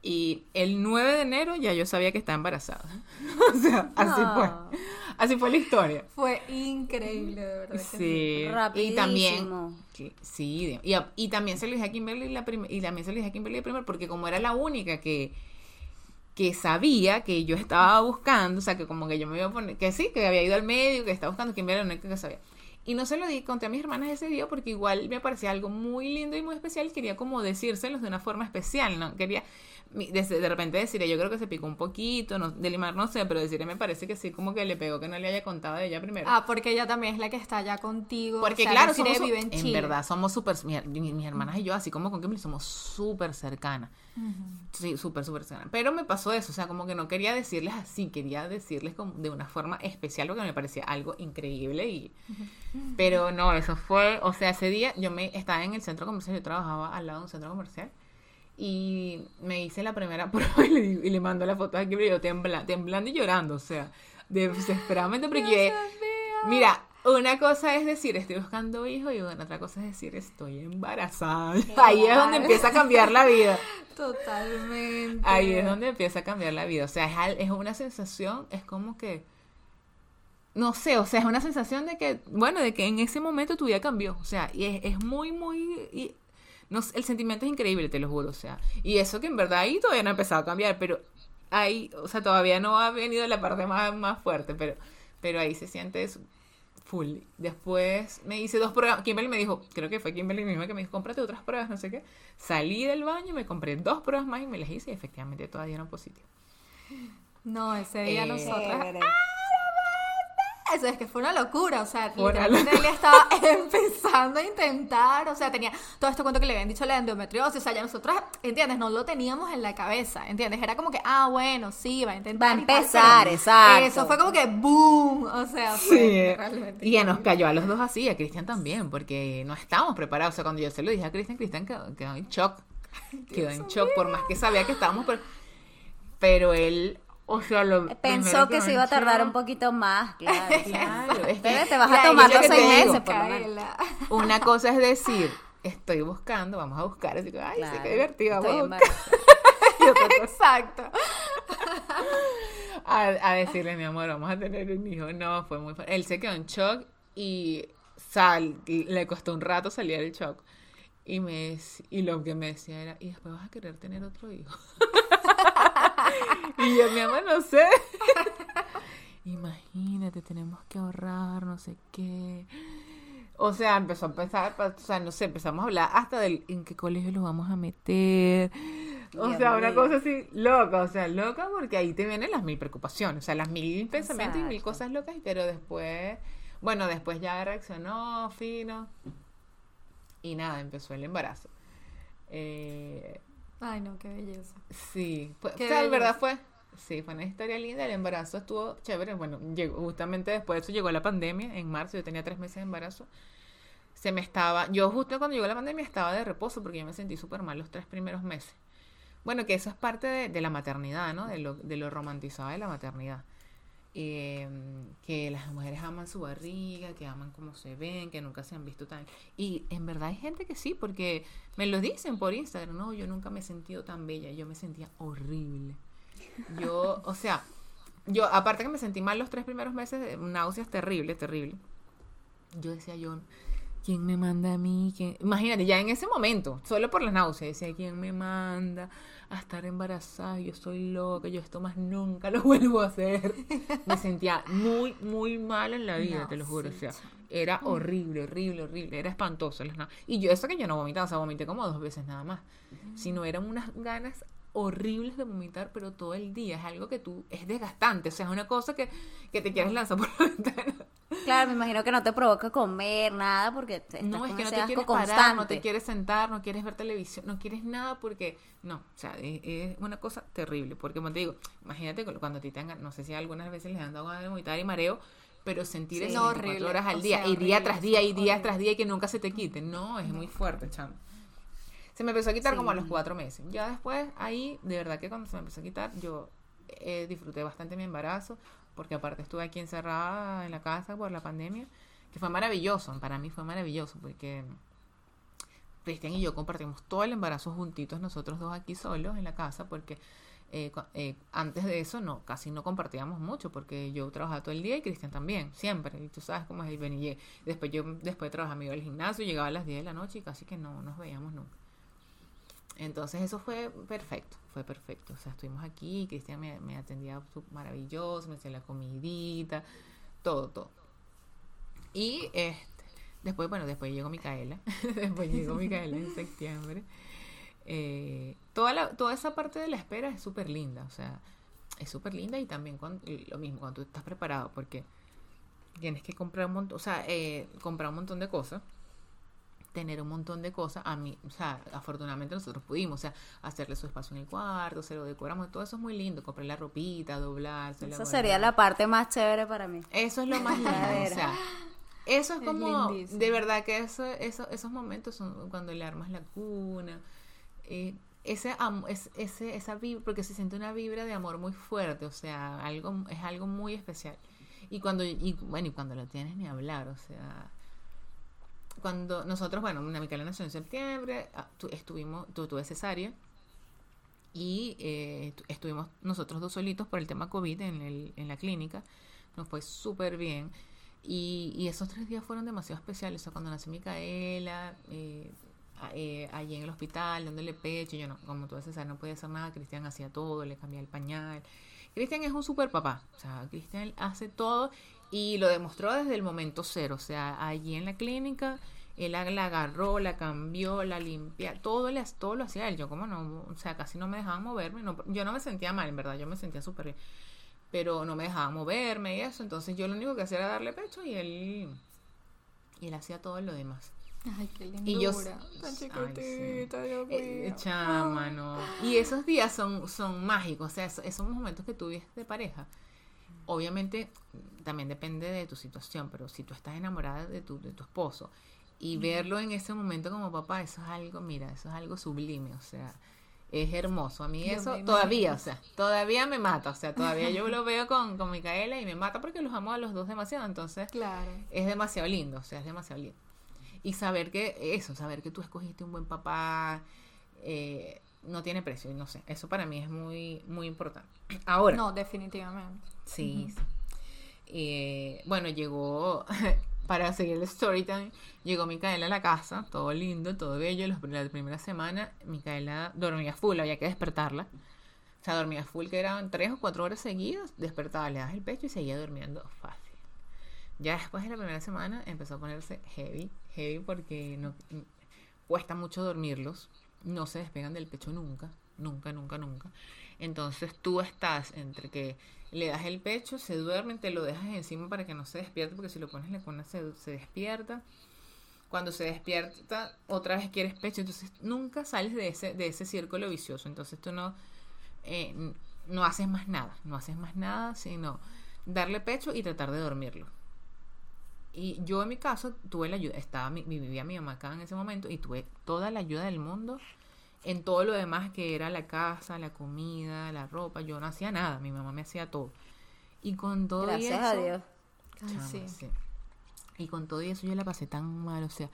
Y el 9 de enero ya yo sabía que estaba embarazada. o sea, así Ah. fue. Así fue la historia. Fue increíble, de verdad. Sí. Y Rapidísimo. también. que- Sí, y, y también se lo dije a Kimberly la y también se lo dije a Kimberly primero porque como era la única que que sabía que yo estaba buscando, o sea, que como que yo me iba a poner, que sí, que había ido al médico, que estaba buscando, Kimberly era la única que sabía. Y no se lo di, conté a mis hermanas ese día porque igual me parecía algo muy lindo y muy especial, quería como decírselos de una forma especial, ¿no? Quería de, repente decirle, yo creo que se picó un poquito, no, de limar no sé, pero decirle me parece que sí, como que le pegó que no le haya contado de ella primero. Ah, porque ella también es la que está allá contigo. Porque o sea, claro, somos, vive en en, Chile. verdad somos súper, mi- mi- mis hermanas y yo, así como con Kimberly, somos súper cercanas. Sí, súper, súper cercanas. Pero me pasó eso, o sea, como que no quería decirles así, quería decirles como de una forma especial porque me parecía algo increíble y... Pero no, eso fue, o sea, ese día yo me estaba en el centro comercial, yo trabajaba al lado de un centro comercial y me hice la primera prueba y le, y le mando la foto a Kimberly, yo tembla- temblando y llorando, o sea, desesperadamente porque... Mira, una cosa es decir estoy buscando hijo y otra cosa es decir estoy embarazada. Ahí es donde empieza a cambiar la vida. Totalmente. Ahí es donde empieza a cambiar la vida. O sea, es, es una sensación, es como que, no sé, o sea, es una sensación de que, bueno, de que en ese momento tu vida cambió. O sea, y es, es muy, muy, y, no el sentimiento es increíble, te lo juro. O sea, y eso que en verdad ahí todavía no ha empezado a cambiar, pero ahí, o sea, todavía no ha venido la parte más, más fuerte, pero, pero ahí se siente eso full. Después me hice dos pruebas. Kimberly me dijo, creo que fue Kimberly misma que me dijo, cómprate otras pruebas, no sé qué. Salí del baño, me compré dos pruebas más y me las hice y efectivamente todas dieron positivo. No, ese día Eh, nosotras. Chévere. Eso es que fue una locura, o sea, literalmente él estaba empezando a intentar, o sea, tenía todo este cuento que le habían dicho la endometriosis, o sea, ya nosotros, ¿entiendes? No lo teníamos en la cabeza, ¿entiendes? Era como que, ah, bueno, sí, va a intentar. Va a tal, empezar, exacto. Eso fue como que, boom, o sea, fue realmente. Y ya nos cayó a los dos así, a Cristian también, porque no estábamos preparados. O sea, cuando yo se lo dije a Cristian, Cristian quedó, quedó en shock. Quedó en shock, por más que sabía que estábamos, pero, pero él, o sea, lo Pensó que se iba a tardar un poquito más, claro. Claro, es que- Bebé, te vas a tomar te seis meses, por lo menos. Una cosa es decir, estoy buscando, vamos a buscar, así que, ay, sí, Claro. qué divertido, vamos Exacto. a, a decirle, mi amor, vamos a tener un hijo. No, fue muy fuerte. Él se quedó en shock y sal, y le costó un rato salir del shock. Y, me, y lo que me decía era, y después vas a querer tener otro hijo. y yo, mi amor, no sé. Imagínate, tenemos que ahorrar, no sé qué. O sea, empezó a pensar, o sea, no sé, empezamos a hablar hasta del en qué colegio lo vamos a meter. O Dios sea, una cosa así loca, o sea, loca porque ahí te vienen las mil preocupaciones, o sea, las mil pensamientos y mil cosas locas, pero después, bueno, después ya reaccionó fino y nada, empezó el embarazo. Eh, Ay, no, qué belleza. Sí, fue, Qué o sea, en bello. verdad fue, sí, fue una historia linda, el embarazo estuvo chévere, bueno, llegó, justamente después de eso llegó la pandemia, en marzo yo tenía tres meses de embarazo, se me estaba, yo justo cuando llegó la pandemia estaba de reposo porque yo me sentí súper mal los tres primeros meses. Bueno, que eso es parte de, de la maternidad, ¿no? De lo, de lo romantizado de la maternidad. Eh, que las mujeres aman su barriga, que aman cómo se ven, que nunca se han visto tan... Y en verdad hay gente que sí, porque me lo dicen por Instagram, no, yo nunca me he sentido tan bella, yo me sentía horrible. Yo, o sea, yo, aparte que me sentí mal los tres primeros meses, de náuseas terrible, terrible. Yo decía, yo, ¿quién me manda a mí? ¿Quién? Imagínate, ya en ese momento, solo por las náuseas, decía, ¿quién me manda a estar embarazada? Yo estoy loca, yo esto más nunca lo vuelvo a hacer. Me sentía muy, muy mal en la vida, No, te lo juro. sí, o sea, era horrible, horrible, horrible. Era espantoso. Y yo, eso que yo no vomitaba, o sea, vomité como dos veces nada más. Sino eran unas ganas horribles de vomitar, pero todo el día. Es algo que tú, es desgastante. O sea, es una cosa que, que te quieres lanzar por la ventana. Claro, me imagino que no te provoca comer nada porque te- estás No, es con que no te quieres constante. parar, no te quieres sentar, no quieres ver televisión, no quieres nada porque, no, o sea, es, es una cosa terrible, porque como te digo, imagínate cu- cuando a ti tengan, no sé si algunas veces les han dado ganas de vomitar y mareo, pero sentir Sí. eso No, 24 horrible, horas al día, sea, y día horrible, tras día, y día horrible. tras día, y que nunca se te quite, no, es muy fuerte, chamo. Se me empezó a quitar como a los cuatro meses. Ya después, ahí, de verdad que cuando se me empezó a quitar, yo eh, disfruté bastante mi embarazo, porque aparte estuve aquí encerrada en la casa por la pandemia, que fue maravilloso, para mí fue maravilloso, porque Cristian y yo compartimos todo el embarazo juntitos, nosotros dos aquí solos en la casa, porque eh, eh, antes de eso no, casi no compartíamos mucho, porque yo trabajaba todo el día y Cristian también, siempre, y tú sabes cómo es el ven y llegue. Después yo, después de trabajar me iba al gimnasio, llegaba a las 10 de la noche y casi que no nos veíamos nunca. Entonces eso fue perfecto, fue perfecto. O sea, estuvimos aquí, Cristian me, me atendía maravilloso, me hacía la comidita, todo, todo. Y este, después, bueno, después llegó Micaela, después llegó Micaela en septiembre. Eh, toda, toda esa parte de la espera es súper linda, o sea, es súper linda y también cuando, lo mismo cuando tú estás preparado, porque tienes que comprar un montón, o sea, eh, comprar un montón de cosas tener un montón de cosas. A mí, o sea, afortunadamente nosotros pudimos, o sea, hacerle su espacio en el cuarto, se lo decoramos, todo eso es muy lindo, comprar la ropita, doblarse. Esa sería la parte más chévere para mí. Eso es lo más lindo, o sea, eso es Es como, lindísimo. de verdad que eso, eso, esos momentos son cuando le armas la cuna, eh, ese, es, ese, esa vibra, porque se siente una vibra de amor muy fuerte, o sea, algo, es algo muy especial. Y cuando, y bueno, y cuando lo tienes ni hablar, o sea, cuando nosotros, bueno, una Micaela nació en septiembre, ah, tu- estuvimos, tu, tuve cesárea y eh, tu- estuvimos nosotros dos solitos por el tema COVID en, el, en la clínica, nos fue súper bien y, y esos tres días fueron demasiado especiales, o sea, cuando nació Micaela, eh, eh, allí en el hospital, dándole pecho, yo no, como tú cesárea no podía hacer nada, Cristian hacía todo, le cambiaba el pañal. Cristian es un super papá, o sea, Cristian hace todo y lo demostró desde el momento cero, o sea, allí en la clínica, él la, agarró, la cambió, la limpia, todo, le, todo lo hacía él, yo como no, o sea, casi no me dejaban moverme, no, yo no me sentía mal, en verdad, yo me sentía súper bien, pero no me dejaban moverme y eso, entonces yo lo único que hacía era darle pecho y él, y él hacía todo lo demás. Ay, qué lindura. Y yo- Tan chiquitita, Dios Eh, mío. chama, no. Y esos días son, son mágicos, o sea, esos, esos momentos que tú vives de pareja. Obviamente, también depende de tu situación, pero si tú estás enamorada de tu, de tu esposo y verlo en ese momento como papá, eso es algo, mira, eso es algo sublime, o sea, es hermoso. A mí Yo eso todavía, o sea, todavía me mata, o sea, todavía yo lo veo con, con Micaela y me mata porque los amo a los dos demasiado, entonces Claro. es demasiado lindo, o sea, es demasiado lindo. Y saber que eso, saber que tú escogiste un buen papá, eh, no tiene precio, y no sé, eso para mí es muy, muy importante. Ahora, No, definitivamente. Sí, sí. Eh, bueno, llegó, para seguir el story time, llegó Micaela a la casa, todo lindo, todo bello, los- la primera semana, Micaela dormía full, había que despertarla. O sea, dormía full, que eran tres o cuatro horas seguidas, despertaba, le das el pecho y seguía durmiendo fácil. Ya después de la primera semana empezó a ponerse heavy, heavy porque no cuesta mucho dormirlos, no se despegan del pecho nunca, nunca, nunca, nunca. Entonces tú estás entre que le das el pecho, se duermen, te lo dejas encima para que no se despierte, porque si lo pones la cuna se, se despierta. Cuando se despierta, otra vez quieres pecho, entonces nunca sales de ese, de ese círculo vicioso. Entonces tú no, eh, no haces más nada, no haces más nada, sino darle pecho y tratar de dormirlo. Y yo en mi caso tuve la ayuda, estaba vivía mi mamá acá en ese momento y tuve toda la ayuda del mundo en todo lo demás que era la casa, la comida, la ropa, yo no hacía nada, mi mamá me hacía todo. Y con todo y Gracias a eso- Dios. Ay, Chama, sí. sí. Y con todo y eso yo la pasé tan mal, o sea,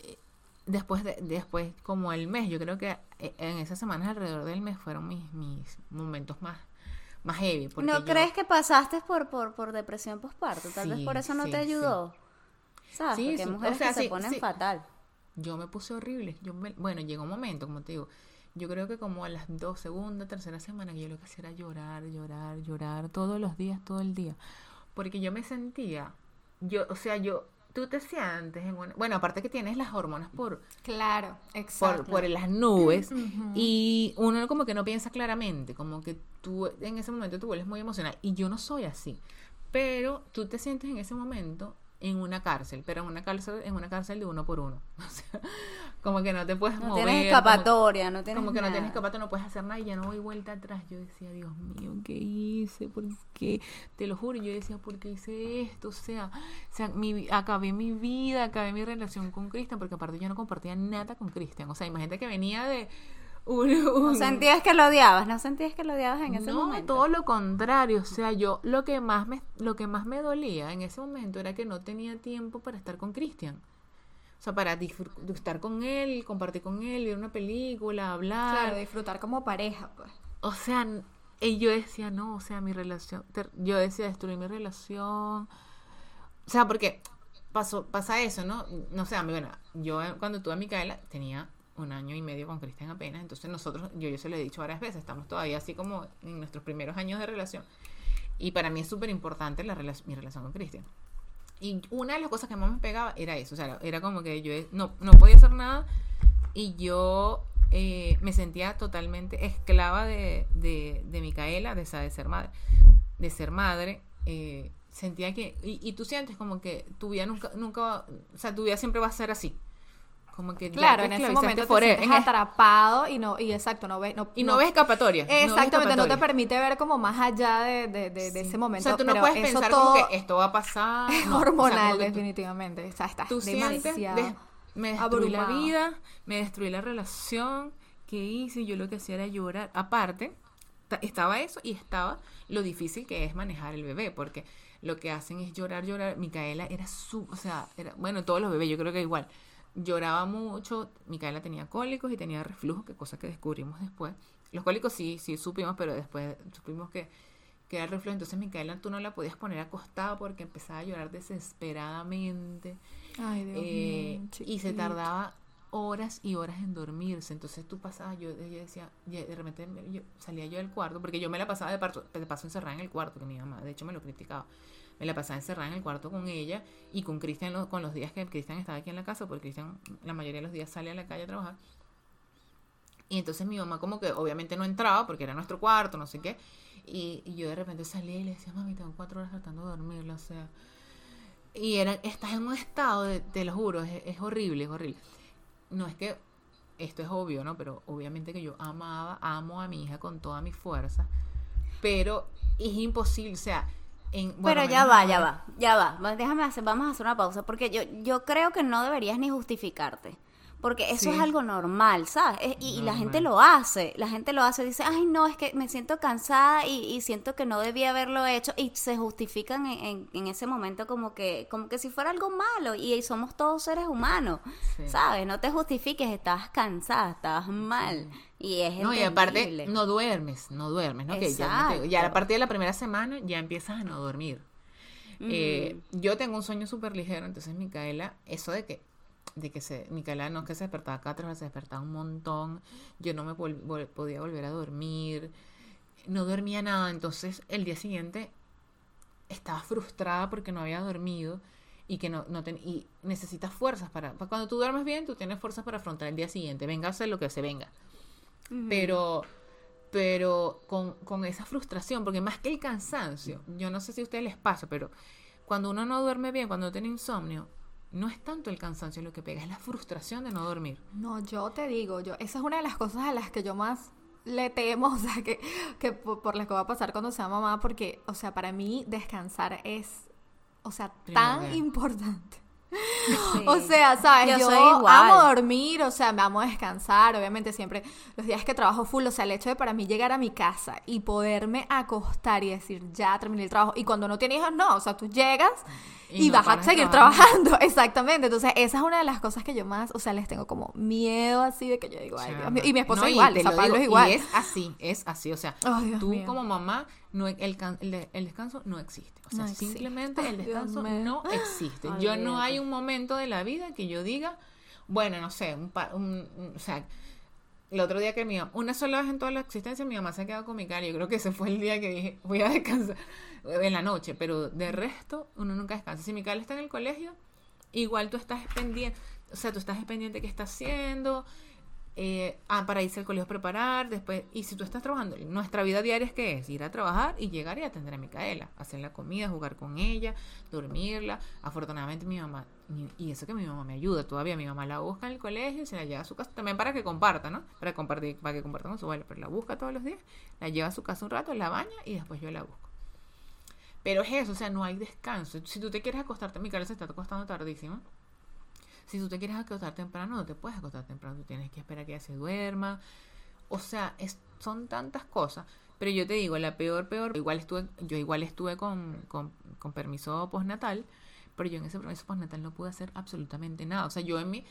eh, después de, después como el mes, yo creo que eh, en esas semanas alrededor del mes fueron mis, mis momentos más, más heavy. porque ¿No yo- crees que pasaste por, por, por depresión postparto? Tal vez por eso no sí, te sí. ayudó. ¿Sabes? Sí, Porque o mujeres sea, que se ponen sí. fatal. Yo me puse horrible. Yo me- bueno, llegó un momento, como te digo, yo creo que como a las dos, segunda, tercera semana, que yo lo que hacía era llorar, llorar, llorar, todos los días, todo el día. Porque yo me sentía, yo, o sea, yo, tú te sientes en una, bueno, aparte que tienes las hormonas por, Claro, exacto. por las nubes y uno como que no piensa claramente, como que tú en ese momento tú vuelves muy emocional y yo no soy así, pero tú te sientes en ese momento en una cárcel, pero en una cárcel, en una cárcel de uno por uno, o sea, como que no te puedes No mover. tienes como- escapatoria, no tienes como que no tienes escapatoria, no puedes hacer nada y ya no doy vuelta atrás. Yo decía, Dios mío, ¿qué hice? ¿Por qué? Te lo juro, yo decía, ¿por qué hice esto? O sea, o sea mi, acabé mi vida, acabé mi relación con Cristian, porque aparte yo no compartía nada con Cristian. O sea, imagínate que venía de un... No sentías que lo odiabas, no sentías que lo odiabas en ese no, momento. todo lo contrario, o sea, yo lo que más me lo que más me dolía en ese momento era que no tenía tiempo para estar con Cristian. O sea, para estar con él, compartir con él, ver una película, hablar. Claro, disfrutar como pareja, pues. O sea, y yo decía, no, o sea, mi relación, yo decía destruir mi relación. O sea, porque pasó, pasa eso, ¿no? No sé, a mí, bueno, yo eh, cuando tuve a Micaela tenía un año y medio con Cristian apenas, entonces nosotros, yo, yo se lo he dicho varias veces, estamos todavía así como en nuestros primeros años de relación. Y para mí es súper importante la rela- mi relación con Cristian. Y una de las cosas que más me pegaba era eso, o sea, era como que yo no, no podía hacer nada y yo eh, me sentía totalmente esclava de, de, de Micaela, de, esa, de ser madre. De ser madre eh, sentía que, y, y tú sientes como que tu vida nunca, nunca, o sea, tu vida siempre va a ser así. Como que Claro, te en ese momento te forever. sientes En es- atrapado y no, y exacto, no ves, no, y no, ves escapatoria. no Exactamente, no te permite ver como más allá de, de, de- de ese momento. O sea, tú no pero puedes eso pensar todo como que esto va a pasar. es no, o sea, hormonal, definitivamente. O sea, estás tú sientes, demasiado des- me destruí la vida, me destruí la relación que hice, yo lo que hacía era llorar. Aparte, ta- estaba eso y estaba lo difícil que es manejar el bebé, porque lo que hacen es llorar, llorar. Micaela era su, o sea, era, bueno, todos los bebés, yo creo que igual. Lloraba mucho, Micaela tenía cólicos y tenía reflujo, que cosa que descubrimos después. Los cólicos sí, sí supimos, pero después supimos que, que era reflujo. Entonces Micaela tú no la podías poner acostada porque empezaba a llorar desesperadamente. Ay, Dios Eh, mío, y se tardaba horas y horas en dormirse. Entonces tú pasabas, yo, yo decía, de repente yo, salía yo del cuarto, porque yo me la pasaba de, parto- de paso encerrada en el cuarto con mi mamá. De hecho, me lo criticaba. Me la pasaba encerrada en el cuarto con ella y con Cristian con los días que Cristian estaba aquí en la casa, porque Cristian la mayoría de los días sale a la calle a trabajar. Y entonces mi mamá como que obviamente no entraba porque era nuestro cuarto, no sé qué. Y, yo de repente salía y le decía, mami, tengo cuatro horas tratando de dormirla, o sea. Y era, estás en un estado, de- te lo juro, es, es horrible, es horrible. No es que esto es obvio, ¿no? Pero obviamente que yo amaba, amo a mi hija con toda mi fuerza, pero es imposible, o sea, en, bueno, Pero ya va, ya va, ya va. Déjame hacer, vamos a hacer una pausa porque yo, yo creo que no deberías ni justificarte. Porque eso Sí. es algo normal, ¿sabes? Es- y, y la gente lo hace. La gente lo hace. Dice, ay, no, es que me siento cansada y, y siento que no debía haberlo hecho. Y se justifican en, en- en ese momento como que, como que si fuera algo malo. Y, somos todos seres humanos, Sí. ¿sabes? No te justifiques, estabas cansada, estabas mal. Y es No, y aparte, no duermes, no duermes, ¿no? Que ya, no te- ya a partir de la primera semana ya empiezas a no dormir. Eh, yo tengo un sueño súper ligero, entonces Micaela, eso de que, de que se, Micaela no es que se despertaba cada tres horas, se despertaba un montón, yo no me vol- vol- podía volver a dormir, no dormía nada, entonces el día siguiente estaba frustrada porque no había dormido y que no, no ten- y necesitas fuerzas para, para cuando tú duermes bien, tú tienes fuerzas para afrontar el día siguiente, venga a hacer lo que se venga pero pero con, con esa frustración, porque más que el cansancio, yo no sé si a ustedes les pasa, pero cuando uno no duerme bien, cuando uno tiene insomnio, no es tanto el cansancio lo que pega, es la frustración de no dormir. No, yo te digo, yo, esa es una de las cosas a las que yo más le temo, o sea, que, que por, por las que va a pasar cuando sea mamá, porque, o sea, para mí descansar es, o sea, tan importante. Sí. O sea, ¿sabes? Yo, Yo soy igual. amo dormir, o sea, me amo descansar, obviamente siempre los días que trabajo full, o sea, el hecho de para mí llegar a mi casa y poderme acostar y decir, ya terminé el trabajo, y cuando no tienes hijos, no, o sea, tú llegas y, Y no vas a seguir trabajando, exactamente, entonces esa es una de las cosas que yo más, o sea, les tengo como miedo así de que yo digo, ay, Dios mío, y mi esposo No, igual, o sea, lo Pablo es igual. Y es así, es así, o sea, tú mío. como mamá, no, el, can- el, el descanso no existe. O sea, No existe. simplemente el descanso no existe. Yo no hay un momento de la vida que yo diga, bueno, no sé, un, pa- un- un- o sea, el otro día que mi mamá, una sola vez en toda la existencia, mi mamá se ha quedado con mi cara. Yo creo que ese fue el día que dije, voy a descansar en la noche, pero de resto, uno nunca descansa. Si mi cara está en el colegio, igual tú estás pendiente, o sea, tú estás pendiente de qué está haciendo. Eh, ah, para irse al colegio a preparar, después, y si tú estás trabajando, nuestra vida diaria es que es ir a trabajar y llegar y atender a Micaela, hacer la comida, jugar con ella, dormirla. Afortunadamente mi mamá, y eso que mi mamá me ayuda todavía, mi mamá la busca en el colegio y se la lleva a su casa, también para que comparta, ¿no? Para compartir, para que compartan con su abuela, pero la busca todos los días, la lleva a su casa un rato, la baña y después yo la busco. Pero es eso, o sea, no hay descanso. Si tú te quieres acostarte, Micaela se está acostando tardísimo si tú te quieres acostar temprano, no te puedes acostar temprano, tú tienes que esperar que ella se duerma. O sea, es, son tantas cosas. Pero yo te digo, la peor, peor, igual estuve, yo igual estuve con, con, con permiso postnatal, pero yo en ese permiso postnatal no pude hacer absolutamente nada. O sea, yo en mi,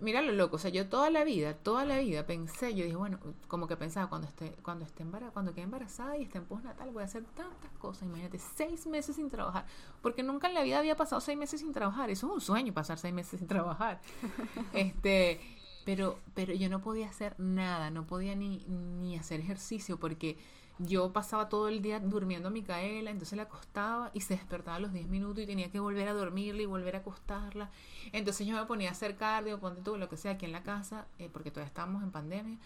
mira lo loco, o sea, yo toda la vida, toda la vida pensé, yo dije, bueno, como que pensaba, cuando esté, cuando esté embarazada, cuando quede embarazada y esté en postnatal, voy a hacer tantas cosas, imagínate, seis meses sin trabajar, porque nunca en la vida había pasado seis meses sin trabajar, eso es un sueño, pasar seis meses sin trabajar, este, pero, pero yo no podía hacer nada, no podía ni, ni hacer ejercicio, porque yo pasaba todo el día durmiendo a Micaela, entonces la acostaba y se despertaba a los 10 minutos y tenía que volver a dormirla y volver a acostarla. Entonces yo me ponía a hacer cardio, ponte tú, lo que sea, aquí en la casa, eh, porque todavía estábamos en pandemia.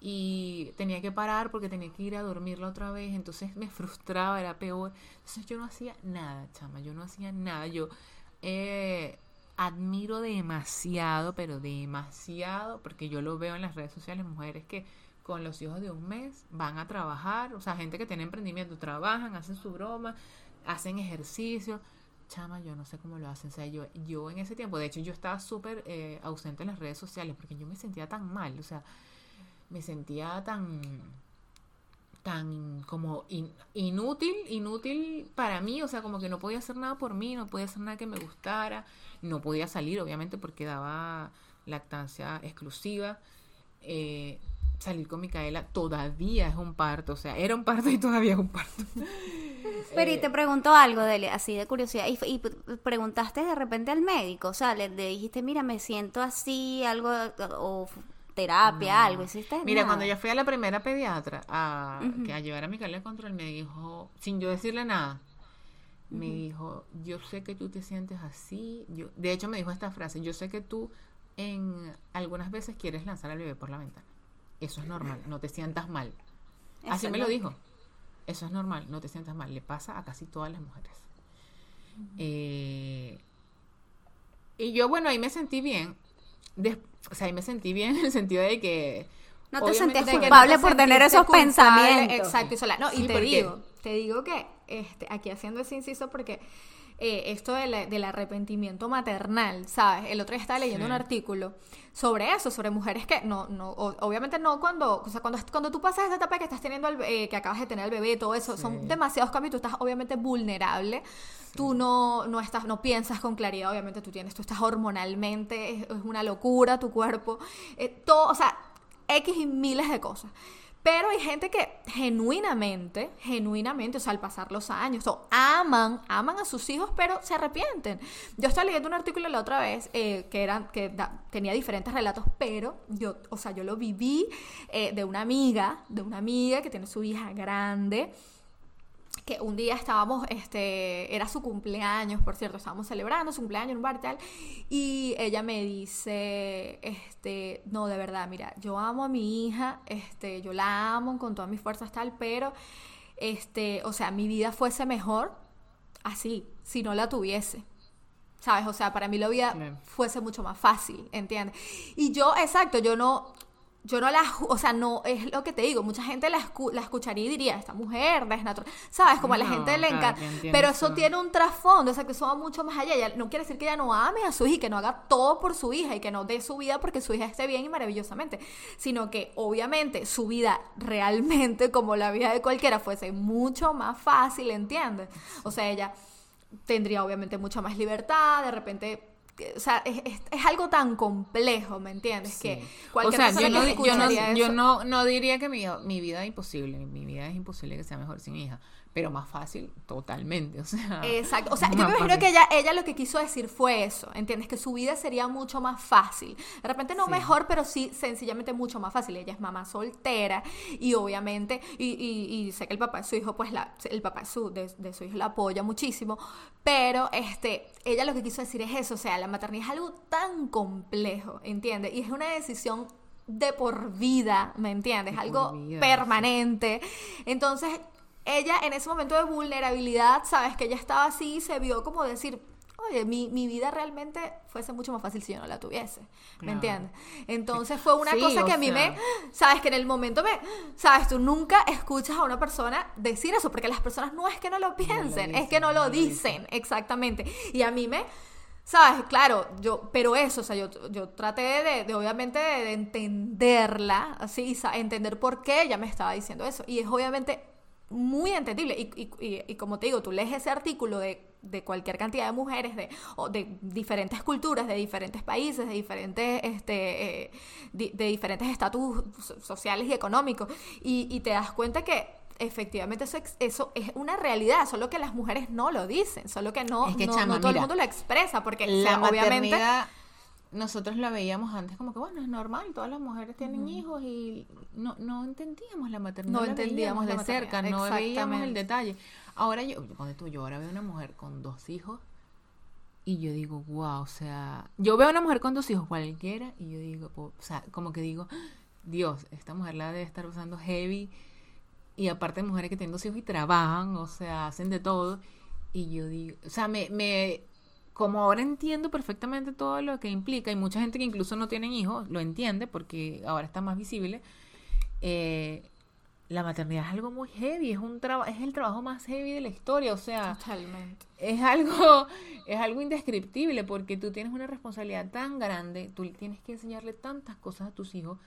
Y tenía que parar porque tenía que ir a dormirla otra vez. Entonces me frustraba, era peor. Entonces yo no hacía nada, chama, yo no hacía nada. Yo eh, admiro demasiado, pero demasiado, porque yo lo veo en las redes sociales, mujeres que con los hijos de un mes, van a trabajar, o sea, gente que tiene emprendimiento, trabajan, hacen su broma, hacen ejercicio. Chama, yo no sé cómo lo hacen. O sea, yo, yo en ese tiempo, de hecho, yo estaba súper eh, ausente en las redes sociales porque yo me sentía tan mal, o sea, me sentía tan tan como inútil, inútil para mí, o sea, como que no podía hacer nada por mí, no podía hacer nada que me gustara, no podía salir, obviamente, porque daba lactancia exclusiva. Eh, salir con Micaela todavía es un parto, o sea, era un parto y todavía es un parto. Pero y te pregunto algo, Dele, así de curiosidad, y, preguntaste de repente al médico, o sea, le, dijiste, mira, me siento así, algo, o terapia, algo, ¿hiciste? Mira, cuando yo fui a la primera pediatra a, que a llevar a Micaela al control, me dijo, sin yo decirle nada, me dijo, yo sé que tú te sientes así, yo, de hecho me dijo esta frase, yo sé que tú en algunas veces quieres lanzar al bebé por la ventana. Eso es normal, no te sientas mal. Así me lo dijo. Eso es normal, no te sientas mal. Le pasa a casi todas las mujeres. Eh, y yo, bueno, ahí me sentí bien. o sea, ahí me sentí bien en el sentido de que... No te sentías culpable por tener esos pensamientos. Exacto. Y, no, y te digo, te digo que este, aquí haciendo ese inciso porque eh, esto del arrepentimiento maternal, ¿sabes? El otro día estaba leyendo un artículo sobre eso, sobre mujeres que no, no, obviamente no cuando, o sea, cuando, cuando tú pasas esa etapa que estás teniendo, el, eh, que acabas de tener el bebé, todo eso, son demasiados cambios, tú estás obviamente vulnerable, tú no, no estás, no piensas con claridad, obviamente tú tienes, tú estás hormonalmente, es, una locura tu cuerpo, eh, todo, o sea, X y miles de cosas. Pero hay gente que genuinamente, genuinamente, o sea, al pasar los años, o aman, aman a sus hijos, pero se arrepienten. Yo estaba leyendo un artículo la otra vez eh, que, eran, que tenía diferentes relatos, pero yo, o sea, yo lo viví eh, de una amiga, de una amiga que tiene su hija grande que un día estábamos, este, era su cumpleaños, por cierto, estábamos celebrando su cumpleaños en un bar y tal, y ella me dice, este, no, de verdad, mira, yo amo a mi hija, este, yo la amo con todas mis fuerzas tal, pero, este, o sea, mi vida fuese mejor así, si no la tuviese. ¿Sabes? O sea, para mí la vida fuese mucho más fácil, ¿entiendes? Y yo, exacto, yo no, yo no la, o sea, no es lo que te digo, mucha gente la, la escucharía y diría, esta mujer ¿sabes? Como a la gente le encanta, pero eso, tiene un trasfondo, o sea, que eso va mucho más allá, no quiere decir que ella no ame a su hija y que no haga todo por su hija y que no dé su vida porque su hija esté bien y maravillosamente, sino que obviamente su vida realmente, como la vida de cualquiera, fuese mucho más fácil, ¿entiendes? O sea, ella tendría obviamente mucha más libertad, de repente o sea, es, es, algo tan complejo, ¿me entiendes? Que cualquier o sea, yo, no, yo, no, yo no, no, diría que mi, mi vida es imposible, mi vida es imposible que sea mejor sin mi hija pero más fácil totalmente, o sea. Exacto, o sea, yo me imagino que ella, ella lo que quiso decir fue eso, ¿entiendes? Que su vida sería mucho más fácil. De repente no mejor, pero sí sencillamente mucho más fácil. Ella es mamá soltera y obviamente, y, y, sé que el papá de su hijo, pues la, el papá de su, de, su hijo la apoya muchísimo, pero este, ella lo que quiso decir es eso, o sea, la maternidad es algo tan complejo, ¿entiendes? Y es una decisión de por vida, ¿me entiendes? De algo vida, permanente. Entonces, ella en ese momento de vulnerabilidad, sabes que ella estaba así y se vio como decir, oye, mi, mi vida realmente fuese mucho más fácil si yo no la tuviese, ¿me entiendes? Entonces fue una Sí, cosa que a mí sea. me, sabes, que en el momento me, sabes, tú nunca escuchas a una persona decir eso, porque las personas no es que no lo piensen, es que no lo dicen, exactamente. Y a mí me... ¿Sabes? Claro, yo, pero eso, o sea, yo, yo traté de, de, obviamente de, de entenderla, así, entender por qué ella me estaba diciendo eso. Y es obviamente muy entendible. Y, y- y- como te digo, tú lees ese artículo de, de cualquier cantidad de mujeres de, o de diferentes culturas, de diferentes países, de diferentes, este, eh, di- de diferentes estatus so- sociales y económicos, y, y te das cuenta que efectivamente eso, eso es una realidad, solo que las mujeres no lo dicen, solo que no, Es que, no, chama, no todo el mundo lo expresa, porque o La sea, obviamente... nosotros la veíamos antes como que, bueno, es normal, todas las mujeres tienen hijos y no, no entendíamos la maternidad. No la entendíamos de cerca, no veíamos el detalle. Ahora yo, cuando tú, yo ahora veo una mujer con dos hijos y yo digo, wow, o sea, yo veo una mujer con dos hijos cualquiera y yo digo, o sea, como que digo, Dios, esta mujer la debe estar usando heavy y aparte mujeres que tienen dos hijos y trabajan, o sea, hacen de todo. Y yo digo, o sea, me, me, como ahora entiendo perfectamente todo lo que implica, y mucha gente que incluso no tienen hijos lo entiende porque ahora está más visible, eh, la maternidad es algo muy heavy, es un trabajo, es el trabajo más heavy de la historia, o sea, Totalmente. es algo, es algo indescriptible porque tú tienes una responsabilidad tan grande, tú tienes que enseñarle tantas cosas a tus hijos.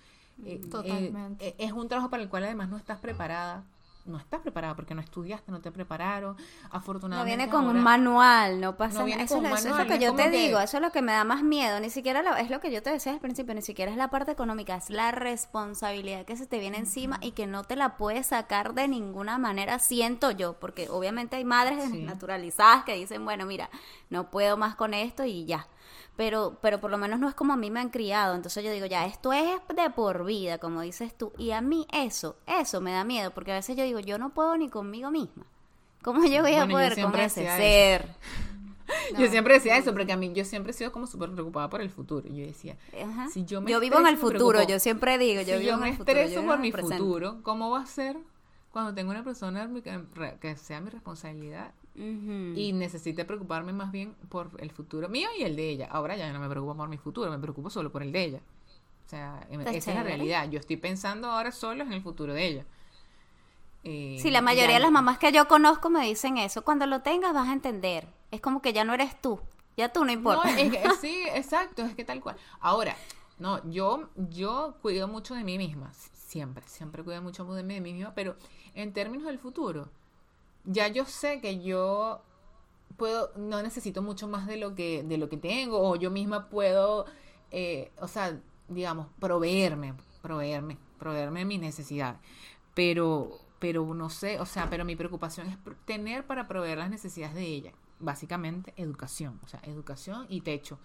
eh, Totalmente. eh, es un trabajo para el cual además no estás preparada. No estás preparada porque no estudiaste, no te prepararon. No Afortunadamente. viene con un manual, no pasa No nada. Eso, es lo- eso manual, es lo es que yo te que- digo, eso es lo que me da más miedo. Ni siquiera lo- es lo que yo te decía al principio, ni siquiera es la parte económica, es la responsabilidad que se te viene encima y que no te la puedes sacar de ninguna manera, siento yo, porque obviamente hay madres Sí. naturalizadas que dicen, bueno, mira, no puedo más con esto y ya. Pero, pero por lo menos no es como a mí me han criado. Entonces yo digo, ya, esto es de por vida, como dices tú. Y a mí eso, eso me da miedo, porque a veces yo digo, yo no puedo ni conmigo misma. ¿Cómo yo voy a Bueno, yo poder con ese ser? Yo siempre decía eso, porque a mí yo siempre he sido como súper preocupada por el futuro. Yo decía, Ajá. si yo me Yo vivo en el futuro, yo siempre digo, yo si vivo yo en el futuro. yo estreso vivo por mi presente. futuro, ¿cómo va a ser cuando tenga una persona que, que sea mi responsabilidad Y necesite preocuparme más bien por el futuro mío y el de ella. Ahora ya no me preocupo por mi futuro, me preocupo solo por el de ella. O sea, em- esa es la realidad. Yo estoy pensando ahora solo en el futuro de ella. Eh, Sí, la mayoría ya- de las mamás que yo conozco me dicen eso. Cuando lo tengas vas a entender. Es como que ya no eres tú. Ya tú no No, importa. es que- sí, exacto, es que tal cual. Ahora, no, yo, yo cuido mucho de mí misma, siempre, siempre cuido mucho de mí misma, pero en términos del futuro, ya yo sé que yo puedo, no necesito mucho más de lo que, de lo que tengo, o yo misma puedo, eh, o sea, digamos, proveerme, proveerme, proveerme mis necesidades. Pero, pero no sé, o sea, pero mi preocupación es tener para proveer las necesidades de ella. Básicamente, educación, o sea, educación y techo.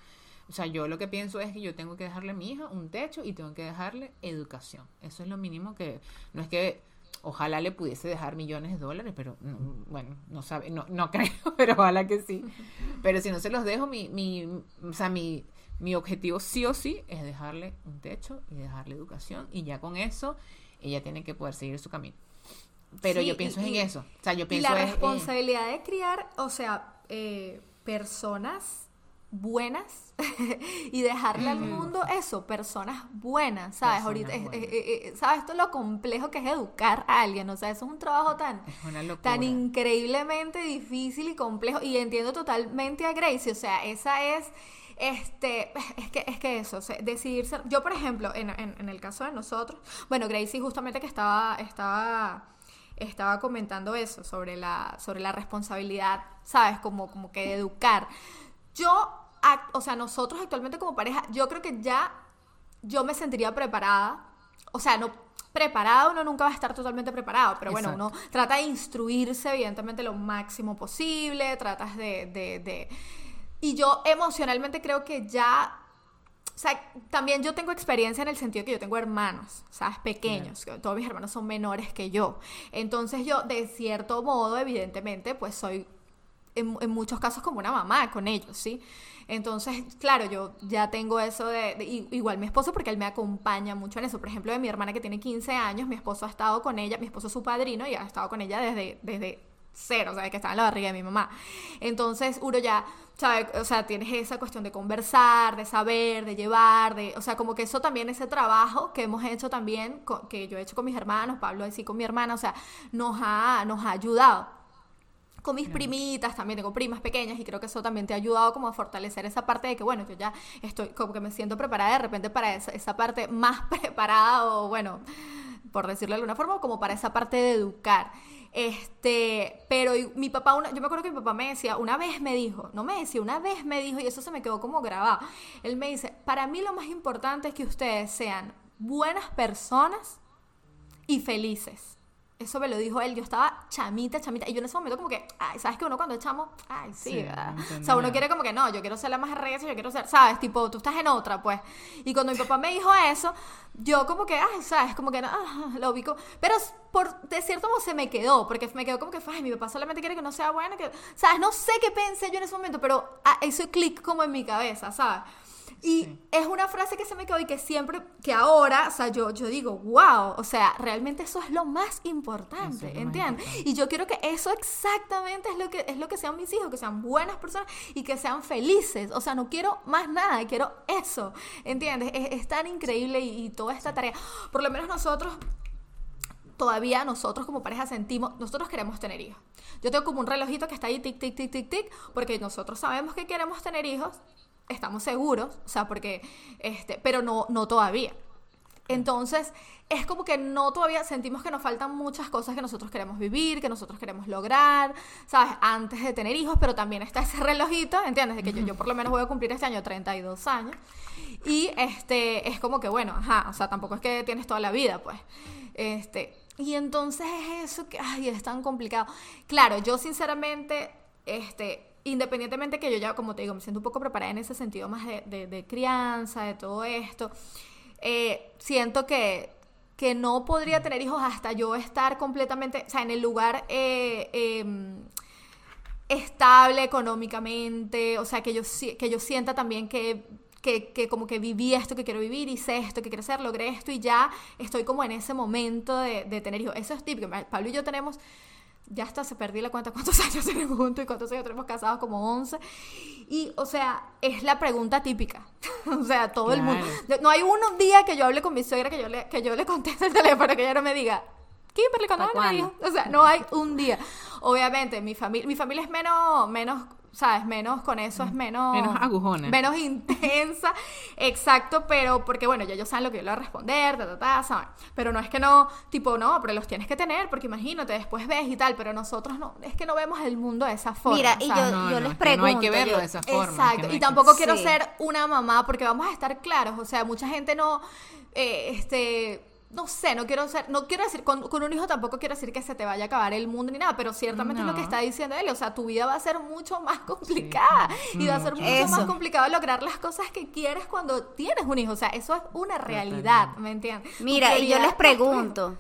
O sea, yo lo que pienso es que yo tengo que dejarle a mi hija un techo y tengo que dejarle educación. Eso es lo mínimo que, no es que ojalá le pudiese dejar millones de dólares, pero mm, bueno, no sabe, no, no creo, pero ojalá que sí. Pero si no se los dejo, mi, mi, o sea, mi, mi objetivo sí o sí es dejarle un techo y dejarle educación y ya con eso ella tiene que poder seguir su camino. Pero Sí, yo pienso y- en y- eso. O sea, yo Y pienso la es en- responsabilidad de criar, o sea, eh, personas buenas y dejarle al mundo eso, personas buenas, ¿sabes? Personas Ahorita, buenas. eh, eh, eh, ¿sabes? Esto es lo complejo que es educar a alguien, o sea, eso es un trabajo tan, tan increíblemente difícil y complejo y entiendo totalmente a Gracie, o sea, esa es este es que es que eso, o sea, decidir ser yo por ejemplo, en, en- en el caso de nosotros, bueno, Gracie justamente que estaba estaba estaba comentando eso sobre la sobre la responsabilidad, ¿sabes? Como como que de educar. Yo o sea, nosotros actualmente como pareja, yo creo que ya yo me sentiría preparada. O sea, no preparado, uno nunca va a estar totalmente preparado, pero bueno, Exacto. uno trata de instruirse evidentemente lo máximo posible, tratas de, de, de- Y yo emocionalmente creo que ya... O sea, también yo tengo experiencia en el sentido que yo tengo hermanos, ¿sabes? Pequeños, que todos mis hermanos son menores que yo. Entonces yo, de cierto modo, evidentemente, pues soy en, en muchos casos como una mamá con ellos, ¿sí? Entonces, claro, yo ya tengo eso de, de- igual mi esposo porque él me acompaña mucho en eso. Por ejemplo, de mi hermana que tiene 15 años, mi esposo ha estado con ella, mi esposo es su padrino y ha estado con ella desde, desde cero, o sea, que estaba en la barriga de mi mamá. Entonces, uno ya, sabe, o sea, tienes esa cuestión de conversar, de saber, de llevar, de, o sea, como que eso también, ese trabajo que hemos hecho también, que yo he hecho con mis hermanos, Pablo así con mi hermana, o sea, nos ha, nos ha ayudado con mis primitas, también tengo primas pequeñas y creo que eso también te ha ayudado como a fortalecer esa parte de que, bueno, yo ya estoy como que me siento preparada de repente para esa, esa parte más preparada o, bueno, por decirlo de alguna forma, como para esa parte de educar. Este, pero y- mi papá, una- yo me acuerdo que mi papá me decía, una vez me dijo, no me decía, una vez me dijo, y eso se me quedó como grabado. Él me dice, para mí lo más importante es que ustedes sean buenas personas y felices. Eso me lo dijo él. Yo estaba chamita, chamita. Y yo en ese momento como que, ay, ¿sabes que uno cuando echamos? Ay, sí, Sí, ¿verdad? O sea, uno quiere como que no, yo quiero ser la más recia, yo quiero ser, ¿sabes? Tipo, tú estás en otra, pues. Y cuando mi papá me dijo eso, yo como que, ay, ¿sabes? Como que, ah, lo ubico. Pero por, de cierto modo se me quedó, porque me quedó como que, ay, mi papá solamente quiere que no sea bueno, que, ¿sabes? No sé qué pensé yo en ese momento, pero ah, hizo clic como en mi cabeza, ¿sabes? Y Sí. es una frase que se me quedó y que siempre, que ahora, o sea, yo, yo digo, wow, o sea, realmente eso es lo más importante, es más ¿entiendes? importante. Y yo quiero que eso exactamente es lo que es lo que sean mis hijos, que sean buenas personas y que sean felices. O sea, no quiero más nada, quiero eso, ¿entiendes? Es, es tan increíble y, y toda esta tarea, por lo menos nosotros todavía nosotros como pareja sentimos, nosotros queremos tener hijos. Yo tengo como un relojito que está ahí tic, tic, tic, tic, tic, porque nosotros sabemos que queremos tener hijos, estamos seguros, o sea, porque, este, pero no, no todavía. Entonces, es como que no todavía sentimos que nos faltan muchas cosas que nosotros queremos vivir, que nosotros queremos lograr, ¿sabes? Antes de tener hijos, pero también está ese relojito, ¿entiendes? De que yo, yo por lo menos voy a cumplir este año 32 años. Y este, es como que, bueno, ajá, o sea, tampoco es que tienes toda la vida, pues. Este, y entonces es eso que, ay, es tan complicado. Claro, yo sinceramente, este, independientemente que yo ya, como te digo, me siento un poco preparada en ese sentido más de, de- crianza, de todo esto, eh, siento que, que no podría tener hijos hasta yo estar completamente, o sea, en el lugar eh, em, estable económicamente, o sea, que yo, que yo sienta también que, que, que como que viví esto que quiero vivir, hice esto que quiero hacer, logré esto y ya estoy como en ese momento de, de tener hijos. Eso es típico. Pablo y yo tenemos, ya hasta se perdí la cuenta cuántos años tenemos juntos y cuántos años tenemos casados, como 11. Y, o sea, es la pregunta típica. o sea, todo el mundo. No hay un día que yo hable con mi suegra que yo le, que yo le conteste el teléfono, que ella no me diga, Kimberly, ¿cuándo ¿Pa' van a venir?". cuándo? O sea, no hay un día. Obviamente, mi familia, mi familia es menos, menos, ¿sabes? Menos con eso, es menos... Menos agujona. Menos intensa, exacto, pero porque, bueno, ya ellos saben lo que yo le voy a responder, ta, ta, ta, ¿saben? Pero no es que no, tipo, no, pero los tienes que tener, porque imagínate, después ves y tal, pero nosotros no, es que no vemos el mundo de esa forma. Mira, y yo, No, yo no, les es que no hay que pregunto, verlo yo- de esa forma. es que Exacto, no y que- tampoco quiero Sí. ser una mamá porque vamos a estar claros, o sea, mucha gente no, eh, este, no sé, no quiero ser, no quiero decir, con, con un hijo tampoco quiero decir que se te vaya a acabar el mundo ni nada, pero ciertamente es lo que está diciendo él, o sea, tu vida va a ser mucho más complicada y va a ser Mucho. mucho más complicado lograr las cosas que quieres cuando tienes un hijo, o sea, eso es una realidad. ¿me entiendes? Mira, y yo les pregunto,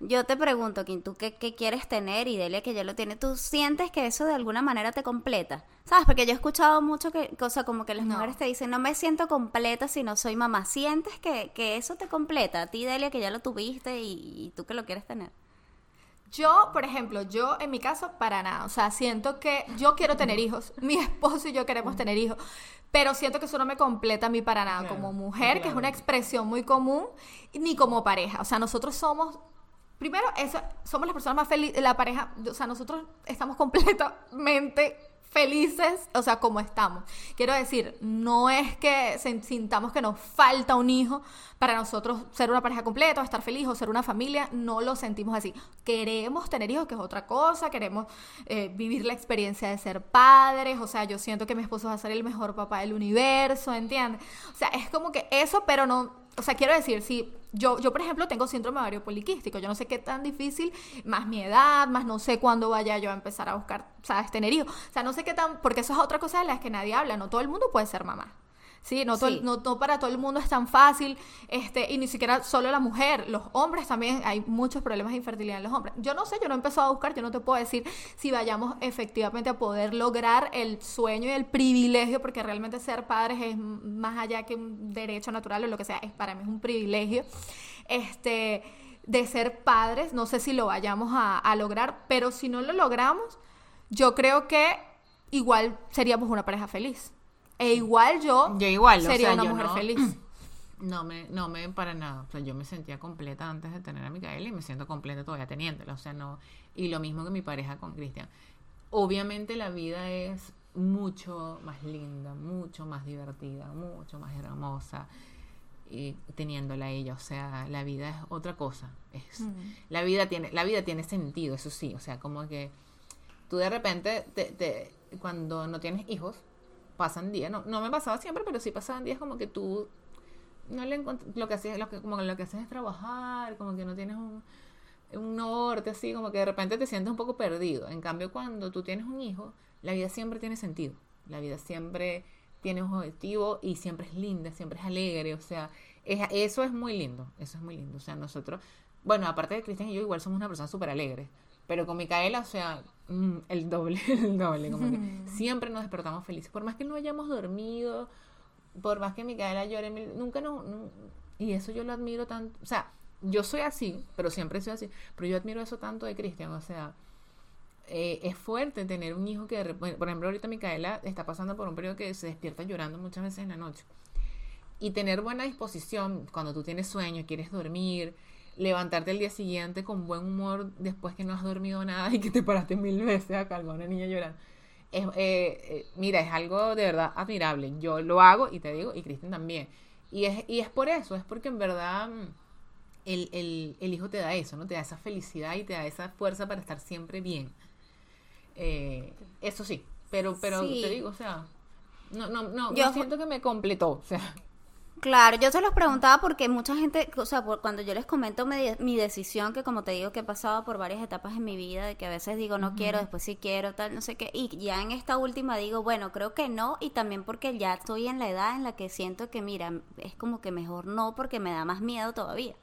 yo te pregunto, Kim, ¿tú qué, qué quieres tener? Y Delia que ya lo tiene, ¿tú sientes que eso de alguna manera te completa? ¿Sabes? Porque yo he escuchado mucho que, cosa como que las No. mujeres te dicen, no me siento completa si no soy mamá. ¿Sientes que, que eso te completa? A ti, Delia, que ya lo tuviste y, y tú que lo quieres tener. Yo, por ejemplo, yo en mi caso, para nada. O sea, siento que yo quiero tener hijos. Mi esposo y yo queremos tener hijos. Pero siento que eso no me completa a mí para nada. Claro, como mujer, que es una expresión muy común, ni como pareja. O sea, nosotros somos. Primero, eso, somos las personas más felices. La pareja, o sea, nosotros estamos completamente felices, o sea, como estamos. Quiero decir, no es que sintamos que nos falta un hijo para nosotros ser una pareja completa, estar feliz, o ser una familia, no lo sentimos así. Queremos tener hijos, que es otra cosa, queremos eh, vivir la experiencia de ser padres, o sea, yo siento que mi esposo va a ser el mejor papá del universo, ¿entiendes? O sea, es como que eso, pero no, o sea, quiero decir, si yo, yo por ejemplo, tengo síndrome ovario poliquístico, yo no sé qué tan difícil, más mi edad, más no sé cuándo vaya yo a empezar a buscar, ¿sabes? Tener hijos. O sea, no sé qué tan, porque eso es otra cosa de las que nadie habla, no todo el mundo puede ser mamá. Sí, no, todo- Sí. no, no para todo el mundo es tan fácil, este, y ni siquiera solo la mujer, los hombres también, hay muchos problemas de infertilidad en los hombres. Yo no sé, yo no he empezado a buscar, yo no te puedo decir si vayamos efectivamente a poder lograr el sueño y el privilegio, porque realmente ser padres es más allá que un derecho natural o lo que sea, es para mí es un privilegio. Este, de ser padres, no sé si lo vayamos a, a lograr, pero si no lo logramos, yo creo que igual seríamos una pareja feliz. E igual yo, Yo igual, o sería sea, una yo mujer no- feliz. No me, no me para nada. O sea, yo me sentía completa antes de tener a Micaela y me siento completa todavía teniéndola. O sea, no. Y lo mismo que mi pareja con Cristian. Obviamente la vida es mucho más linda, mucho más divertida, mucho más hermosa y teniéndola a ella. O sea, la vida es otra cosa. Es, la vida tiene, la vida tiene sentido, eso sí. O sea, como que tú de repente te, te- cuando no tienes hijos, pasan días, no, no me pasaba siempre, pero sí pasaban días como que tú no le lo que haces, lo que, como lo que haces es trabajar, como que no tienes un, un norte, así, como que de repente te sientes un poco perdido. En cambio, cuando tú tienes un hijo, la vida siempre tiene sentido. La vida siempre tiene un objetivo y siempre es linda, siempre es alegre. O sea, es- eso es muy lindo. Eso es muy lindo. O sea, nosotros, bueno, aparte de Cristian y yo, igual somos una persona súper alegre. Pero con Micaela, o sea, mm, el doble, el doble. Como que siempre nos despertamos felices. Por más que no hayamos dormido, por más que Micaela llore, nunca no, no- y eso yo lo admiro tanto, o sea, yo soy así, pero siempre soy así, pero yo admiro eso tanto de Cristian, o sea, eh, es fuerte tener un hijo que, de por ejemplo, ahorita Micaela está pasando por un periodo que se despierta llorando muchas veces en la noche. Y tener buena disposición cuando tú tienes sueño, quieres dormir, levantarte el día siguiente con buen humor después que no has dormido nada y que te paraste mil veces a calmar a una niña llorando. Es, eh, eh, mira, es algo de verdad admirable. Yo lo hago y te digo, y Cristian también. Y es, y es por eso, es porque en verdad mm, el, el, el hijo te da eso, ¿no? Te da esa felicidad y te da esa fuerza para estar siempre bien. Eh, eso sí, pero, pero Sí. te digo, o sea, no, no, no, Yo- siento que me completó, o sea. Claro, yo se los preguntaba porque mucha gente, o sea, por- cuando yo les comento mi, de- mi decisión, que como te digo que he pasado por varias etapas en mi vida, de que a veces digo no quiero, después sí quiero, tal, no sé qué, y ya en esta última digo, bueno, creo que no, y también porque ya estoy en la edad en la que siento que, mira, es como que mejor no, porque me da más miedo todavía.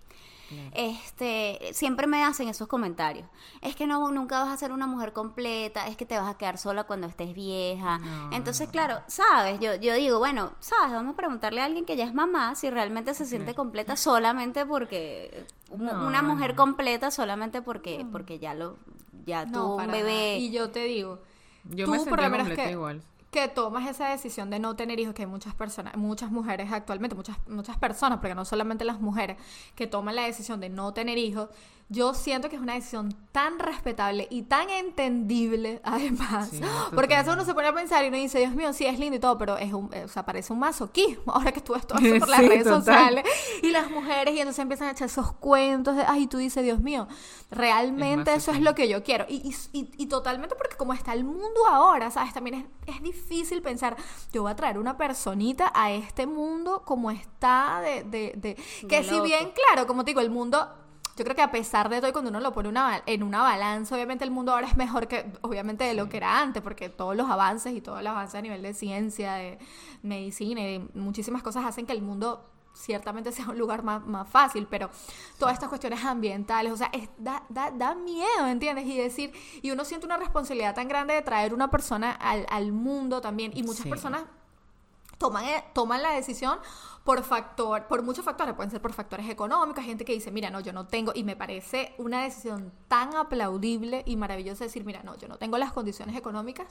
Este, siempre me hacen esos comentarios. Es que no, nunca vas a ser una mujer completa, es que te vas a quedar sola cuando estés vieja. No, Entonces, claro, sabes, yo, yo digo, bueno, sabes, vamos a preguntarle a alguien que ya es mamá si realmente se siente completa solamente porque No, una mujer completa solamente porque porque ya lo ya tuvo un bebé. nada. Y yo te digo, Yo tú me por sentía lo menos completa que, igual. Que tomas esa decisión de no tener hijos, que hay muchas personas, muchas mujeres actualmente, muchas, muchas personas, porque no solamente las mujeres, que toman la decisión de no tener hijos, yo siento que es una decisión tan respetable y tan entendible, además. Sí, porque a veces uno se pone a pensar y uno dice, Dios mío, sí es lindo y todo, pero es un, o sea, parece un masoquismo. Ahora que tú ves todo esto por las Sí, redes total. sociales y las mujeres y entonces empiezan a echar esos cuentos de, ay, y tú dices, Dios mío, realmente Es eso es lo que yo quiero. Y, y, y- y totalmente porque como está el mundo ahora, ¿sabes? También es, es difícil pensar, yo voy a traer una personita a este mundo como está de... de, de- que De si loco. bien, claro, como te digo, el mundo... Yo creo que a pesar de todo, y cuando uno lo pone una en una balanza, obviamente el mundo ahora es mejor que, obviamente, de lo que era antes, porque todos los avances y todos los avances a nivel de ciencia, de medicina y de muchísimas cosas hacen que el mundo ciertamente sea un lugar más, más fácil, pero todas estas cuestiones ambientales, o sea, es- da, da, da miedo, ¿entiendes? Y decir, y uno siente una responsabilidad tan grande de traer una persona al, al mundo también, y muchas Sí. personas toman, eh, toman la decisión por factor, por muchos factores, pueden ser por factores económicos, gente que dice, mira, no, yo no tengo, y me parece una decisión tan aplaudible y maravillosa decir, mira, no, yo no tengo las condiciones económicas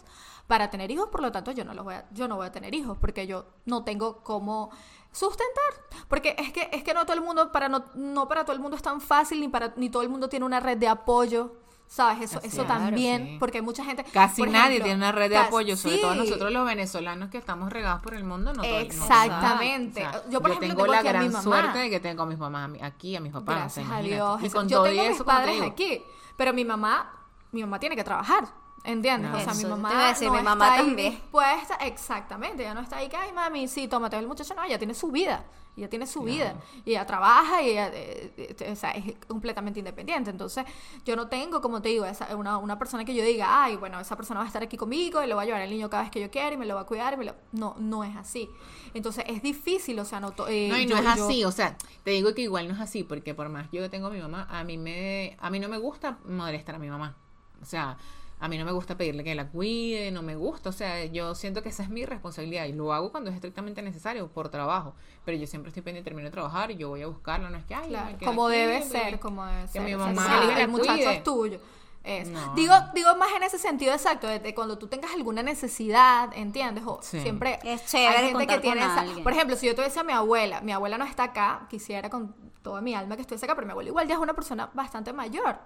para tener hijos, por lo tanto yo no los voy a, yo no voy a tener hijos, porque yo no tengo cómo sustentar, porque es que, es que no todo el mundo, para no, no para todo el mundo es tan fácil, ni para, ni todo el mundo tiene una red de apoyo. ¿Sabes? Eso, eso es. también, Sí. porque hay mucha gente... Casi nadie tiene una red de apoyo, sobre todo nosotros los venezolanos que estamos regados por el mundo. No todo- Exactamente. o sea, Yo, por ejemplo, tengo la aquí a mi gran mamá. suerte de que tengo a mis mamás aquí, a mis papás. o sea, Gracias a. Dios. Y con yo todo tengo mis eso, te padres aquí, pero mi mamá, mi mamá tiene que trabajar. ¿Entiendes? O sea, mi mamá, te iba a decir, no mi mamá está ahí también. dispuesta, exactamente, ella no está ahí que, ay mami, sí, tómate el muchacho, no, ella tiene su vida, ella tiene su vida, y ella trabaja y ella, eh, eh, o sea, es completamente independiente, entonces yo no tengo, como te digo, esa, una, una persona que yo diga, ay, bueno, esa persona va a estar aquí conmigo y le voy a llevar al niño cada vez que yo quiera y me lo va a cuidar, y me lo... no, no es así, entonces es difícil, o sea, no... to- eh, No, y no yo- es yo- así, o sea, te digo que igual no es así, porque por más yo que tengo a mi mamá, a mí me, a mí no me gusta molestar a mi mamá. O sea, a mí no me gusta pedirle que la cuide, no me gusta, o sea, yo siento que esa es mi responsabilidad y lo hago cuando es estrictamente necesario, por trabajo. Pero yo siempre estoy pendiente, termino de trabaar y yo voy a buscarla, no es que, ay, Claro, me quedé como aquí, debe ser, como debe que ser. mi o sea, mamá si el- muchacho cuide. es tuyo. Eso. No. Digo, digo más en ese sentido exacto, de, de cuando tú tengas alguna necesidad, ¿entiendes? O Sí. siempre Es chévere hay gente que tiene esa. Por ejemplo, si yo tuviese a mi abuela, mi abuela no está acá, quisiera con toda mi alma que estuviese acá, pero mi abuela igual ya es una persona bastante mayor.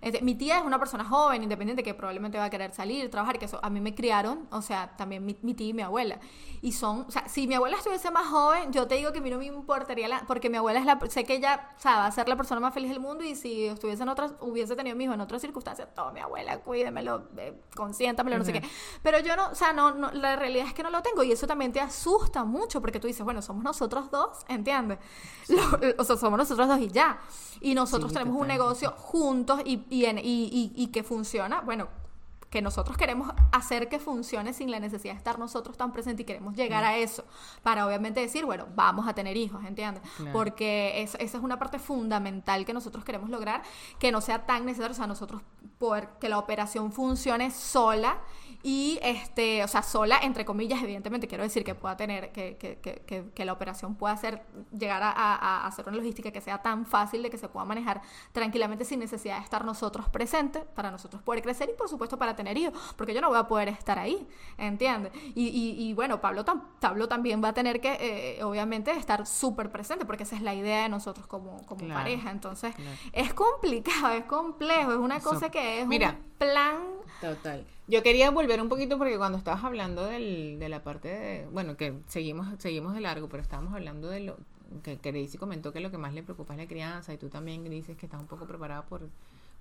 Este, mi tía es una persona joven, independiente, que probablemente va a querer salir, trabajar, que eso, a mí me criaron, o sea, también mi, mi tía y mi abuela. Y son, o sea, si mi abuela estuviese más joven, yo te digo que a mí no me importaría, la, porque mi abuela es la, sé que ella, o sea, va a ser la persona más feliz del mundo y si estuviese en otras, hubiese tenido mi hijo en otras circunstancias, todo, mi abuela, cuídemelo, eh, consiéntamelo, no sé qué. Pero yo no, o sea, no, no, la realidad es que no lo tengo y eso también te asusta mucho porque tú dices, bueno, somos nosotros dos, ¿entiendes? Lo- o sea, somos nosotros dos y ya. Y nosotros Sí, tenemos un negocio juntos y, y, en- y, que funciona, bueno, que nosotros queremos hacer que funcione sin la necesidad de estar nosotros tan presentes y queremos llegar a eso para obviamente decir, bueno, vamos a tener hijos, ¿entiendes? Claro. Porque es- esa es una parte fundamental que nosotros queremos lograr, que no sea tan necesario, o sea, nosotros poder que la operación funcione sola y este, o sea, sola entre comillas, evidentemente quiero decir que pueda tener, que, que, que, que, que la operación pueda ser, llegar a, a, a hacer una logística que sea tan fácil de que se pueda manejar tranquilamente sin necesidad de estar nosotros presentes, para nosotros poder crecer y por supuesto para tener hijos, porque yo no voy a poder estar ahí, ¿entiendes? Y, y, y bueno, Pablo, tam- Pablo también va a tener que, eh, obviamente, estar súper presente, porque esa es la idea de nosotros como, como Claro, pareja, entonces claro. es complicado, es complejo, es una cosa que es Mira. un plan... Total. Yo quería volver un poquito porque cuando estabas hablando del, de la parte de, bueno, que seguimos, seguimos de largo, pero estábamos hablando de lo que, que Daisy comentó que lo que más le preocupa es la crianza y tú también dices que estás un poco preparada por,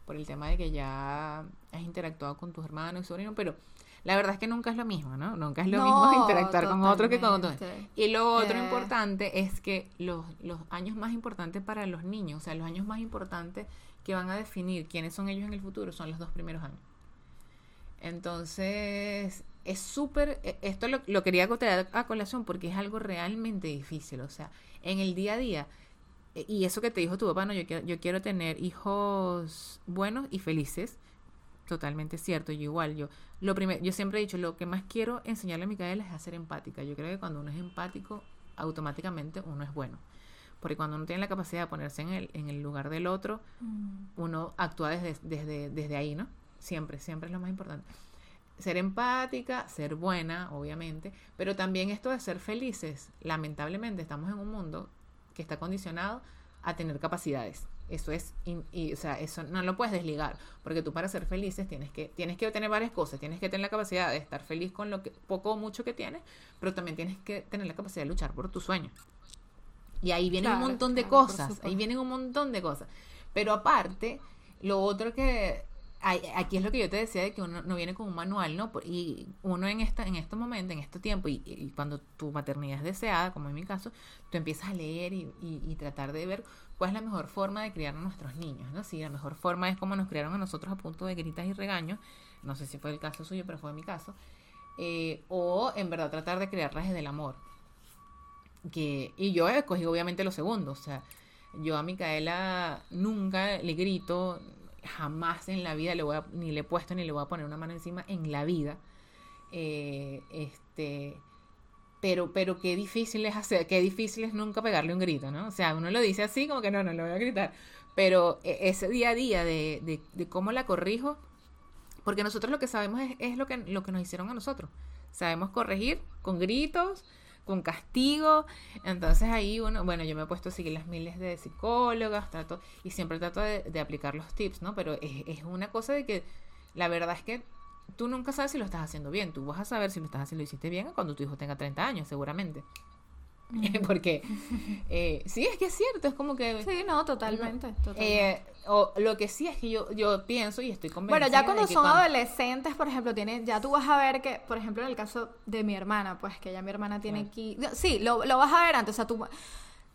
por el tema de que ya has interactuado con tus hermanos y sobrinos, pero la verdad es que nunca es lo mismo, ¿no? Nunca es lo No, mismo interactuar con otro que con otro. Y lo otro Eh. importante es que los, los años más importantes para los niños, o sea, los años más importantes que van a definir quiénes son ellos en el futuro son los dos primeros años. Entonces, es súper, e- esto lo, lo quería traer a colación porque es algo realmente difícil, o sea, en el día a día, e- y eso que te dijo tu papá, no, yo quiero, yo quiero tener hijos buenos y felices, totalmente cierto, yo igual, yo, lo primero, yo siempre he dicho, lo que más quiero enseñarle a Micaela es a ser empática, yo creo que cuando uno es empático, automáticamente uno es bueno, porque cuando uno tiene la capacidad de ponerse en el, en el lugar del otro, uno actúa desde, desde, desde ahí, ¿no? Siempre, siempre es lo más importante. Ser empática, ser buena, obviamente, pero también esto de ser felices. Lamentablemente estamos en un mundo que está condicionado a tener capacidades. Eso es, in- y, o sea, eso no lo puedes desligar, porque tú para ser felices tienes que, tienes que tener varias cosas, tienes que tener la capacidad de estar feliz con lo que poco o mucho que tienes, pero también tienes que tener la capacidad de luchar por tus sueños. Y ahí viene un montón de claro, cosas, ahí vienen un montón de cosas. Pero aparte, lo otro que aquí es lo que yo te decía de que uno no viene con un manual, ¿no? Y uno en esta, en estos momentos, en este tiempo, y, y cuando tu maternidad es deseada, como en mi caso, tú empiezas a leer y, y- y tratar de ver cuál es la mejor forma de criar a nuestros niños, ¿no? Si la mejor forma es como nos criaron a nosotros a punto de gritas y regaños, no sé si fue el caso suyo, pero fue mi caso, eh, o en verdad tratar de criarlas desde el amor que y yo escogí obviamente lo segundo, o sea, yo a Micaela nunca le grito, jamás en la vida le voy a, ni le he puesto ni le voy a poner una mano encima en la vida. Eh, este pero pero qué difícil es hacer, qué difícil es nunca pegarle un grito, ¿no? O sea, uno lo dice así como que no, no le voy a gritar, pero e- ese día a día de, de, de cómo la corrijo, porque nosotros lo que sabemos es, es lo que lo que nos hicieron a nosotros. Sabemos corregir con gritos, con castigo. Entonces ahí uno, bueno, yo me he puesto a seguir las miles de psicólogas, trato, y siempre trato de, de aplicar los tips, ¿no? Pero es, es una cosa de que la verdad es que tú nunca sabes si lo estás haciendo bien. Tú vas a saber si lo estás haciendo y hiciste bien cuando tu hijo tenga 30 años, seguramente. porque eh, sí, es que es cierto, es como que... Sí, no, totalmente. totalmente. Eh, o lo que sí es que yo, yo pienso y estoy convencida. Bueno, ya cuando de que son cuando- adolescentes, por ejemplo, tienen, ya tú vas a ver que, por ejemplo, en el caso de mi hermana, pues que ya mi hermana tiene aquí. Sí, lo, lo vas a ver antes, o sea, tú.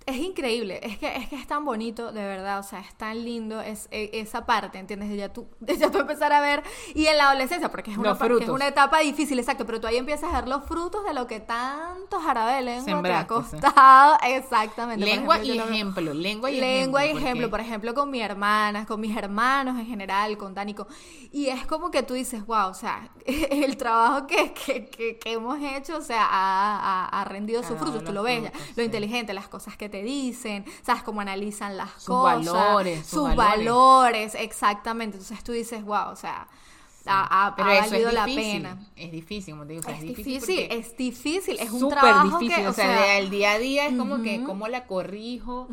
Es increíble, es que, es que es tan bonito, de verdad, o sea, es tan lindo es, e- esa parte, ¿entiendes? De ya tú, de ya tú empezar a ver, y en la adolescencia, porque es una, es una etapa difícil, exacto, pero tú ahí empiezas a ver los frutos de lo que tanto jarabe de lengua te ha sí. costado, exactamente. Lengua ejemplo, y ejemplo, lengua y lengua y ejemplo. ejemplo, por ejemplo, con mi hermana, con mis hermanos en general, con Dánico. Y es como que tú dices, wow, o sea, el trabajo que, que, que, que hemos hecho, o sea, ha, ha- ha rendido sus frutos. Tú lo ves, ya, lo inteligente, las cosas que te dicen, sabes cómo analizan las Sus cosas, valores, sus sus valores. valores, exactamente. Entonces tú dices, wow, o sea, ha, ha- Pero ha eso valido la pena. Es difícil, como te digo, o sea, Es es difícil, es difícil, es un trabajo difícil, que, o sea, el día a día es como que cómo la corrijo,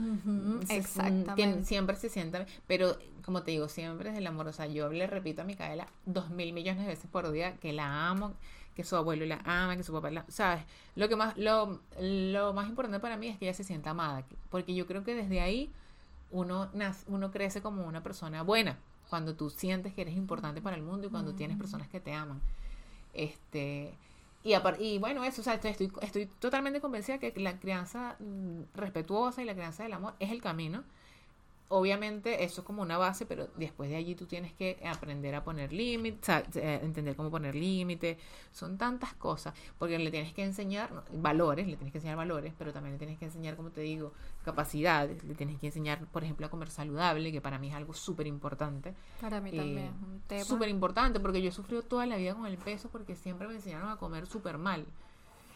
se- exactamente. siempre se sienta, pero como te digo, siempre es el amor, o sea, yo le repito a Micaela dos mil millones de veces por día que la amo, que su abuelo la ama, que su papá la, sabes, lo que más, lo, lo más importante para mí es que ella se sienta amada, porque yo creo que desde ahí uno nace, uno crece como una persona buena, cuando tú sientes que eres importante para el mundo y cuando tienes personas que te aman. Este, y, y bueno, eso, o sea, estoy, estoy totalmente convencida que la crianza mm, respetuosa y la crianza del amor es el camino. Obviamente eso es como una base, pero después de allí tú tienes que aprender a poner límites, eh, entender cómo poner límites. Son tantas cosas, porque le tienes que enseñar valores, le tienes que enseñar valores, pero también le tienes que enseñar, como te digo, capacidades. Le tienes que enseñar, por ejemplo, a comer saludable, que para mí es algo súper importante. Para mí Eh, también es un tema. Súper importante porque yo he sufrido toda la vida con el peso porque siempre me enseñaron a comer súper mal.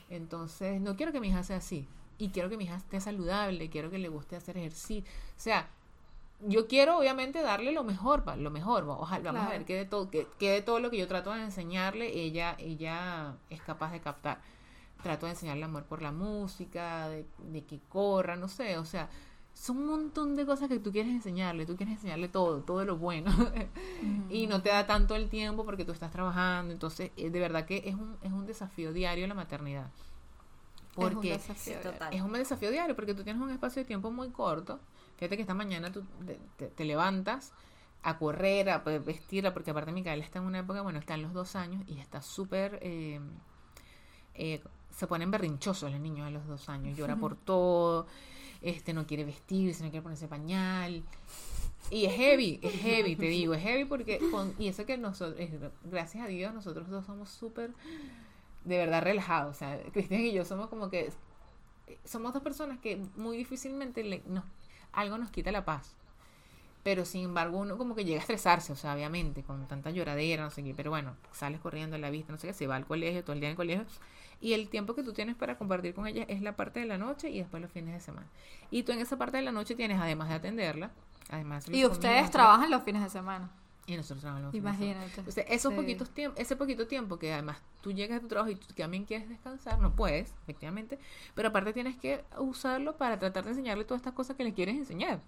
Entonces, no quiero que mi hija sea así. Y quiero que mi hija esté saludable, quiero que le guste hacer ejercicio. O sea, yo quiero obviamente darle lo mejor, lo mejor. Ojalá, vamos a ver que de, todo, que, que de todo lo que yo trato de enseñarle, ella, ella es capaz de captar. Trato de enseñarle amor por la música, de, de que corra, no sé, o sea, son un montón de cosas que tú quieres enseñarle, tú quieres enseñarle todo, todo lo bueno. y no te da tanto el tiempo porque tú estás trabajando, entonces eh, de verdad que es un, es un desafío diario la maternidad. Es un Porque desafío, es un desafío diario porque tú tienes un espacio de tiempo muy corto. Fíjate que esta mañana tú te, te- te levantas a correr, a pues, vestirla, porque aparte Micaela está en una época, bueno, está en los dos años y está súper... eh, eh, se ponen berrinchosos los niños a los dos años, llora por todo, este no quiere vestirse, no quiere ponerse pañal. Y es heavy, es heavy, te digo, es heavy porque, con- y eso que nosotros, gracias a Dios, nosotros dos somos súper, de verdad, relajados. O sea, Cristian y yo somos como que, somos dos personas que muy difícilmente le- nos, algo nos quita la paz. Pero sin embargo, uno como que llega a estresarse, o sea, obviamente, con tanta lloradera, no sé qué. Pero bueno, sales corriendo a la vista, no sé qué, se va al colegio, todo el día en el colegio. Y el tiempo que tú tienes para compartir con ella es la parte de la noche y después los fines de semana. Y tú en esa parte de la noche tienes, además de atenderla, además de Y ustedes trabajan los fines de semana. Y nosotros trabajamos. Imagínate. Entonces, esos Sí. poquitos ese poquito tiempo que además tú llegas a tu trabajo y tú también quieres descansar, no puedes, efectivamente, pero aparte tienes que usarlo para tratar de enseñarle todas estas cosas que le quieres enseñar.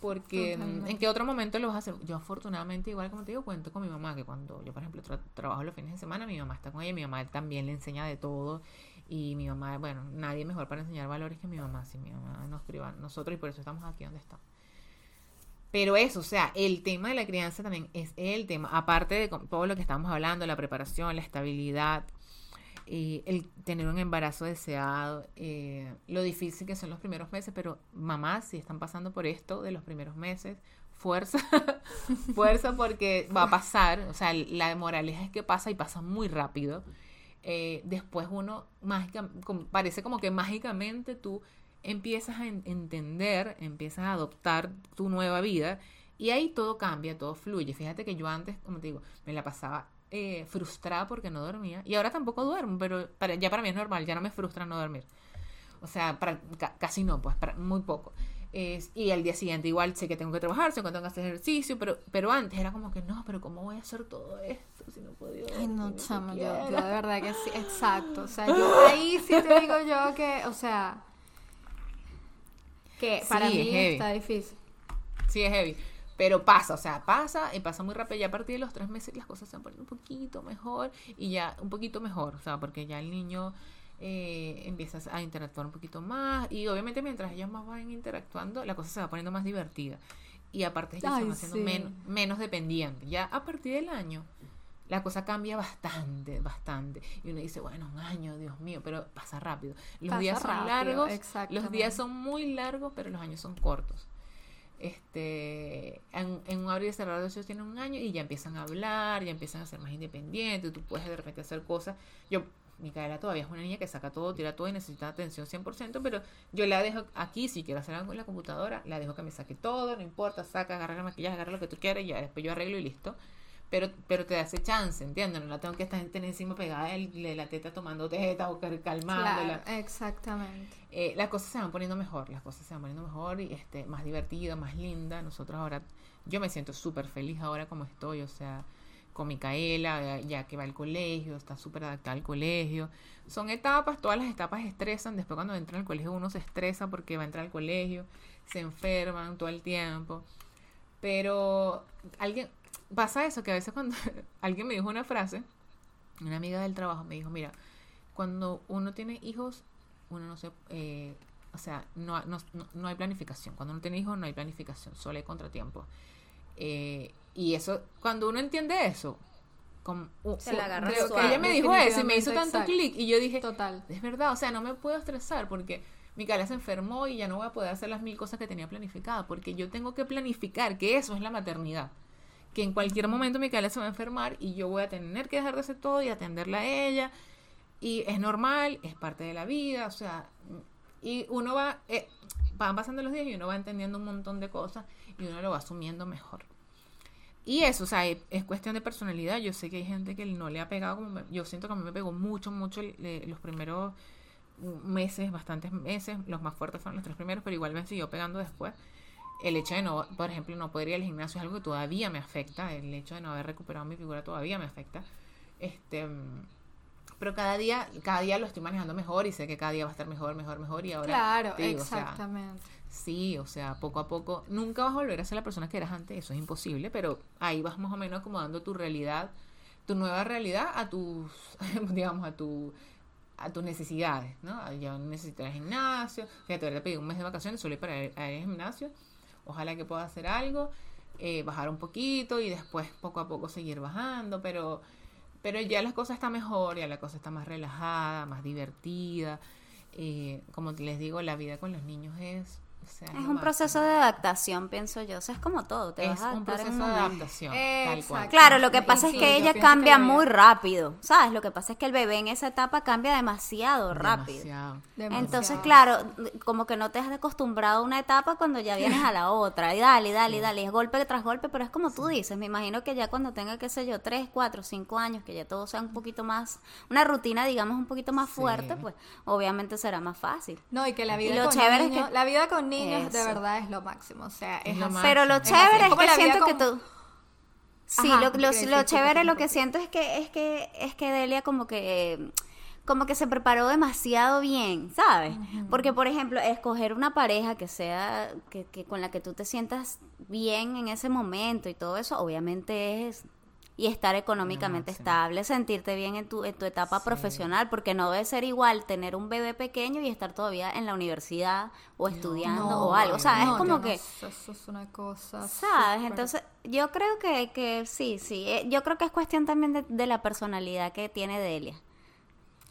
Porque mm, Totalmente. en qué otro momento lo vas a hacer. Yo afortunadamente, igual como te digo, cuento con mi mamá, que cuando yo, por ejemplo, tra- trabajo los fines de semana, mi mamá está con ella, mi mamá también le enseña de todo. Y mi mamá, bueno, nadie mejor para enseñar valores que mi mamá. Si mi mamá nos crió nosotros y por eso estamos aquí donde estamos. Pero eso, o sea, el tema de la crianza también es el tema, aparte de todo lo que estamos hablando, la preparación, la estabilidad, eh, el tener un embarazo deseado, eh, lo difícil que son los primeros meses, pero mamás, si están pasando por esto de los primeros meses, fuerza, fuerza porque va a pasar, o sea, la moraleja es que pasa y pasa muy rápido. Eh, después uno, mágica, parece como que mágicamente tú empiezas a en- entender, empiezas a adoptar tu nueva vida y ahí todo cambia, todo fluye. Fíjate que yo antes, como te digo, me la pasaba eh, frustrada porque no dormía y ahora tampoco duermo, pero para, ya para mí es normal, ya no me frustra no dormir. O sea, para, ca- casi no, pues para, muy poco. Es- y al día siguiente igual sé que tengo que trabajar, sé que tengo que hacer ejercicio, pero, pero antes era como que no, pero ¿cómo voy a hacer todo esto si no puedo? Ay, no, ni chama, yo, siquiera"? yo de verdad que sí, exacto. O sea, yo ahí sí te digo yo que, o sea, que para Sí, mí está difícil. Sí, es heavy. Pero pasa, o sea, pasa y pasa muy rápido. Ya a partir de los tres meses las cosas se han poniendo un poquito mejor y ya un poquito mejor, o sea, porque ya el niño eh, empiezas a interactuar un poquito más y obviamente mientras ellos más van interactuando, la cosa se va poniendo más divertida. Y aparte ellos se van haciendo sí. men- menos dependientes. Ya a partir del año la cosa cambia bastante, bastante. Y uno dice, bueno, un año, Dios mío, pero pasa rápido. Los Pasa días son rápido, largos, los días son muy largos, pero los años son cortos. Este, en, en un abrir y cerrar de ojos tienen un año y ya empiezan a hablar, ya empiezan a ser más independientes, tú puedes de repente hacer cosas. Yo, Micaela todavía es una niña que saca todo, tira todo y necesita atención 100%, pero yo la dejo aquí, si quiero hacer algo en la computadora, la dejo que me saque todo, no importa, saca, agarra el maquillaje, agarra lo que tú quieras y ya después yo arreglo y listo. Pero, pero te da ese chance, ¿entiendes? No la tengo que estar encima pegada de la teta tomando teta o cal- calmándola. Claro, exactamente. Eh, las cosas se van poniendo mejor, las cosas se van poniendo mejor y este, más divertida, más linda. Nosotros ahora, yo me siento súper feliz ahora como estoy, o sea, con Micaela, ya, ya que va al colegio, está súper adaptada al colegio. Son etapas, todas las etapas estresan, después cuando entra al colegio uno se estresa porque va a entrar al colegio, se enferman todo el tiempo. Pero alguien, pasa eso, que a veces cuando alguien me dijo una frase, una amiga del trabajo me dijo, mira, cuando uno tiene hijos, uno no se, eh, o sea, no, no, no- hay planificación. Cuando uno tiene hijos no hay planificación, solo hay contratiempos. Eh, y eso, cuando uno entiende eso, como, uh, Se la agarra creo que ella me dijo eso y me hizo tanto clic y yo dije, Total. es verdad, o sea, no me puedo estresar porque Micaela se enfermó y ya no voy a poder hacer las mil cosas que tenía planificadas, porque yo tengo que planificar que eso es la maternidad. Que en cualquier momento Micaela se va a enfermar y yo voy a tener que dejar de hacer todo y atenderla a ella. Y es normal, es parte de la vida, o sea, y uno va, eh, van pasando los días y uno va entendiendo un montón de cosas y uno lo va asumiendo mejor. Y eso, o sea, es, es cuestión de personalidad. Yo sé que hay gente que no le ha pegado como yo siento que a mí me pegó mucho, mucho eh, los primeros meses, bastantes meses. Los más fuertes fueron los tres primeros, pero igual me siguió pegando después. El hecho de no, por ejemplo, no poder ir al gimnasio es algo que todavía me afecta. El hecho de no haber recuperado mi figura todavía me afecta. Este, pero cada día, cada día lo estoy manejando mejor y sé que cada día va a estar mejor, mejor, mejor. Y ahora Claro, te digo, o sea, exactamente. Sí, o sea, poco a poco, nunca vas a volver a ser la persona que eras antes, eso es imposible, pero ahí vas más o menos acomodando tu realidad, tu nueva realidad a tus, digamos, a tu a tus necesidades, ¿no? Ya necesitas el gimnasio, fíjate, ahora te pedí un mes de vacaciones solo para ir al gimnasio, ojalá que pueda hacer algo, eh, bajar un poquito y después poco a poco seguir bajando, pero pero ya las cosas están mejor, ya la cosa está más relajada, más divertida. Eh, como les digo, la vida con los niños es... sea, Es un proceso de adaptación, pienso yo. O sea, es como todo. Te Es vas a un en proceso de adaptación, tal cual. Claro, lo que Y pasa es sí, que ella cambia que muy rápido, ¿sabes? Lo que pasa es que el bebé en esa etapa cambia demasiado rápido. Demasiado. Entonces, Demasiado. claro, como que no te has acostumbrado a una etapa cuando ya vienes a la otra. Y dale, dale, dale, es golpe tras golpe, pero es como tú dices. Me imagino que ya cuando tenga, qué sé yo, tres, cuatro, cinco años, que ya todo sea un poquito más, una rutina, digamos, un poquito más Sí. fuerte, pues obviamente será más fácil. No, y que la Y vida, lo con, chévere es niños, que- la vida con niños de Eso. verdad es lo máximo. O sea, es, Es lo así. máximo. Pero lo chévere Es que siento que tú... Sí, Ajá, lo, lo- lo chévere, lo que siento es que es que es que Delia como que como que se preparó demasiado bien, ¿sabes? Porque por ejemplo, escoger una pareja que sea que, que con la que tú te sientas bien en ese momento y todo eso, obviamente es y estar económicamente máximo. estable, sentirte bien en tu, en tu etapa Sí. profesional, porque no debe ser igual tener un bebé pequeño y estar todavía en la universidad o estudiando No, o algo. O sea, no, es como que... Eso es una cosa. ¿Sabes? Entonces, yo creo que, que sí, sí. eh, Yo creo que es cuestión también de, de la personalidad que tiene Delia.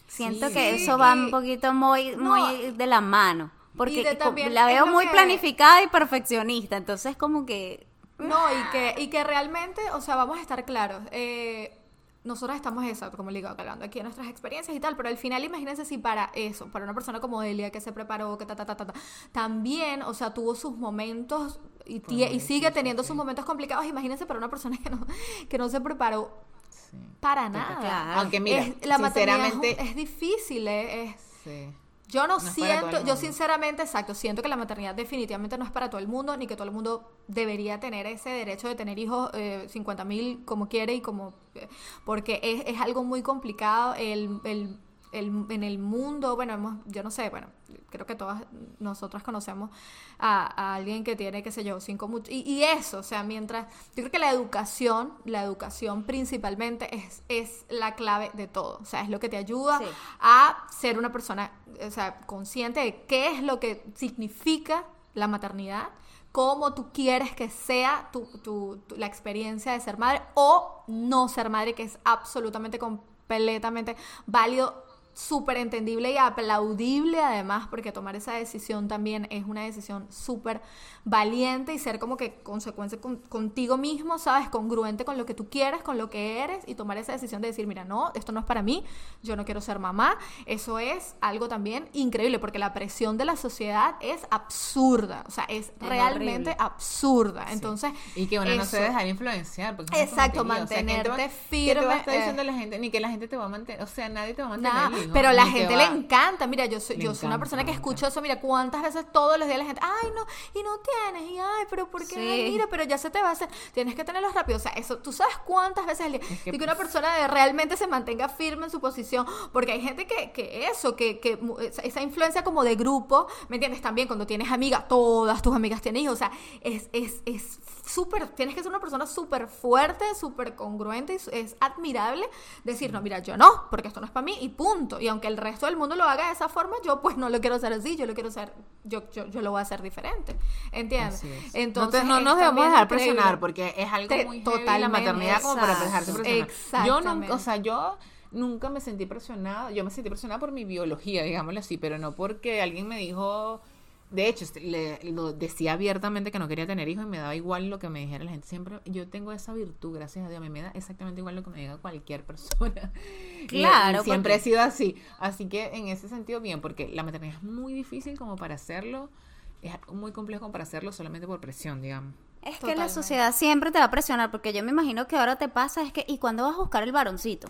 Siento Sí. que Sí, eso va y- un poquito muy, No, muy de la mano. Porque de co- también la veo muy que- planificada y perfeccionista. Entonces, como que. No, y que, y que realmente, o sea, vamos a estar claros. Eh, nosotros estamos eso, como le digo, hablando aquí de nuestras experiencias y tal, pero al final imagínense si para eso, para una persona como Delia que se preparó, que ta, ta, ta, ta, ta, también, o sea, tuvo sus momentos y, tie- sigue teniendo sus momentos complicados. Imagínense para una persona que no, que no se preparó Sí. para nada. claro. Aunque mira, Es- la maternidad es un- sinceramente... es, difícil, eh, es, sí. Yo no, siento, yo sinceramente, exacto, siento que la maternidad definitivamente no es para todo el mundo, ni que todo el mundo debería tener ese derecho de tener hijos eh, 50 mil como quiere y como... eh, porque es, es algo muy complicado el, el el, en el mundo, bueno, hemos, yo no sé, bueno, creo que todas nosotras conocemos a, a alguien que tiene, qué sé yo, cinco much- y, y eso, o sea, mientras, yo creo que la educación, la educación principalmente es, es la clave de todo, o sea, es lo que te ayuda Sí. a ser una persona, o sea, consciente de qué es lo que significa la maternidad, cómo tú quieres que sea tu, tu- tu- la experiencia de ser madre o no ser madre, que es absolutamente completamente válido, súper entendible y aplaudible además, porque tomar esa decisión también es una decisión súper valiente y ser como que consecuencia con- contigo mismo, ¿sabes? Congruente con lo que tú quieres, con lo que eres y tomar esa decisión de decir, mira, no, esto no es para mí, yo no quiero ser mamá. Eso es algo también increíble porque la presión de la sociedad es absurda, o sea, es, realmente horrible. absurda. Entonces, Y que uno no se dejar influenciar. Porque Exacto, tontería. O sea, ¿quién te va- mantenerte ¿quién te va a estar firme, diciendo eh. la gente? Ni que la gente te va a mantener. O sea, nadie te va a mantener. Nada, hijo, pero a la gente va- le encanta. Mira, yo soy, Le yo soy una persona que escucho eso. Mira, cuántas veces todos los días la gente, ay, no, y no tienes, y ay, pero ¿por qué? Sí. Ay, mira, pero ya se te va a hacer. Tienes que tenerlos rápido. O sea, eso, tú sabes cuántas veces al día. Es que, y que una pues, persona de- realmente se mantenga firme en su posición. Porque hay gente que, que eso, que, que esa, influencia como de grupo, ¿me entiendes? También cuando tienes amigas, todas tus amigas tienen hijos. O sea, es, es, es súper, tienes que ser una persona súper fuerte, súper congruente. y es admirable decir, no, mira, yo no, porque esto no es para mí y punto. Y aunque el resto del mundo lo haga de esa forma, yo pues no lo quiero hacer así, yo lo quiero hacer, yo, yo, yo lo voy a hacer diferente. ¿Entiendes? Entonces, no, te- no nos debemos dejar increíble. presionar porque es algo Te- muy heavy la totalmente, maternidad como para exacto, dejarse presionar. Yo nunca, o sea, yo nunca me sentí presionada. Yo me sentí presionada por mi biología, digámoslo así, pero no porque alguien me dijo. De hecho, este, le, lo decía abiertamente que no quería tener hijos y me daba igual lo que me dijera la gente. Siempre yo tengo esa virtud, gracias a Dios. A mí me da exactamente igual lo que me diga cualquier persona. Claro, y siempre porque- he sido así. Así que en ese sentido, bien, porque la maternidad es muy difícil como para hacerlo. Es muy complejo como para hacerlo solamente por presión, digamos. Es que la sociedad siempre te va a presionar, porque yo me imagino que ahora te pasa es que, ¿y cuándo vas a buscar el varoncito?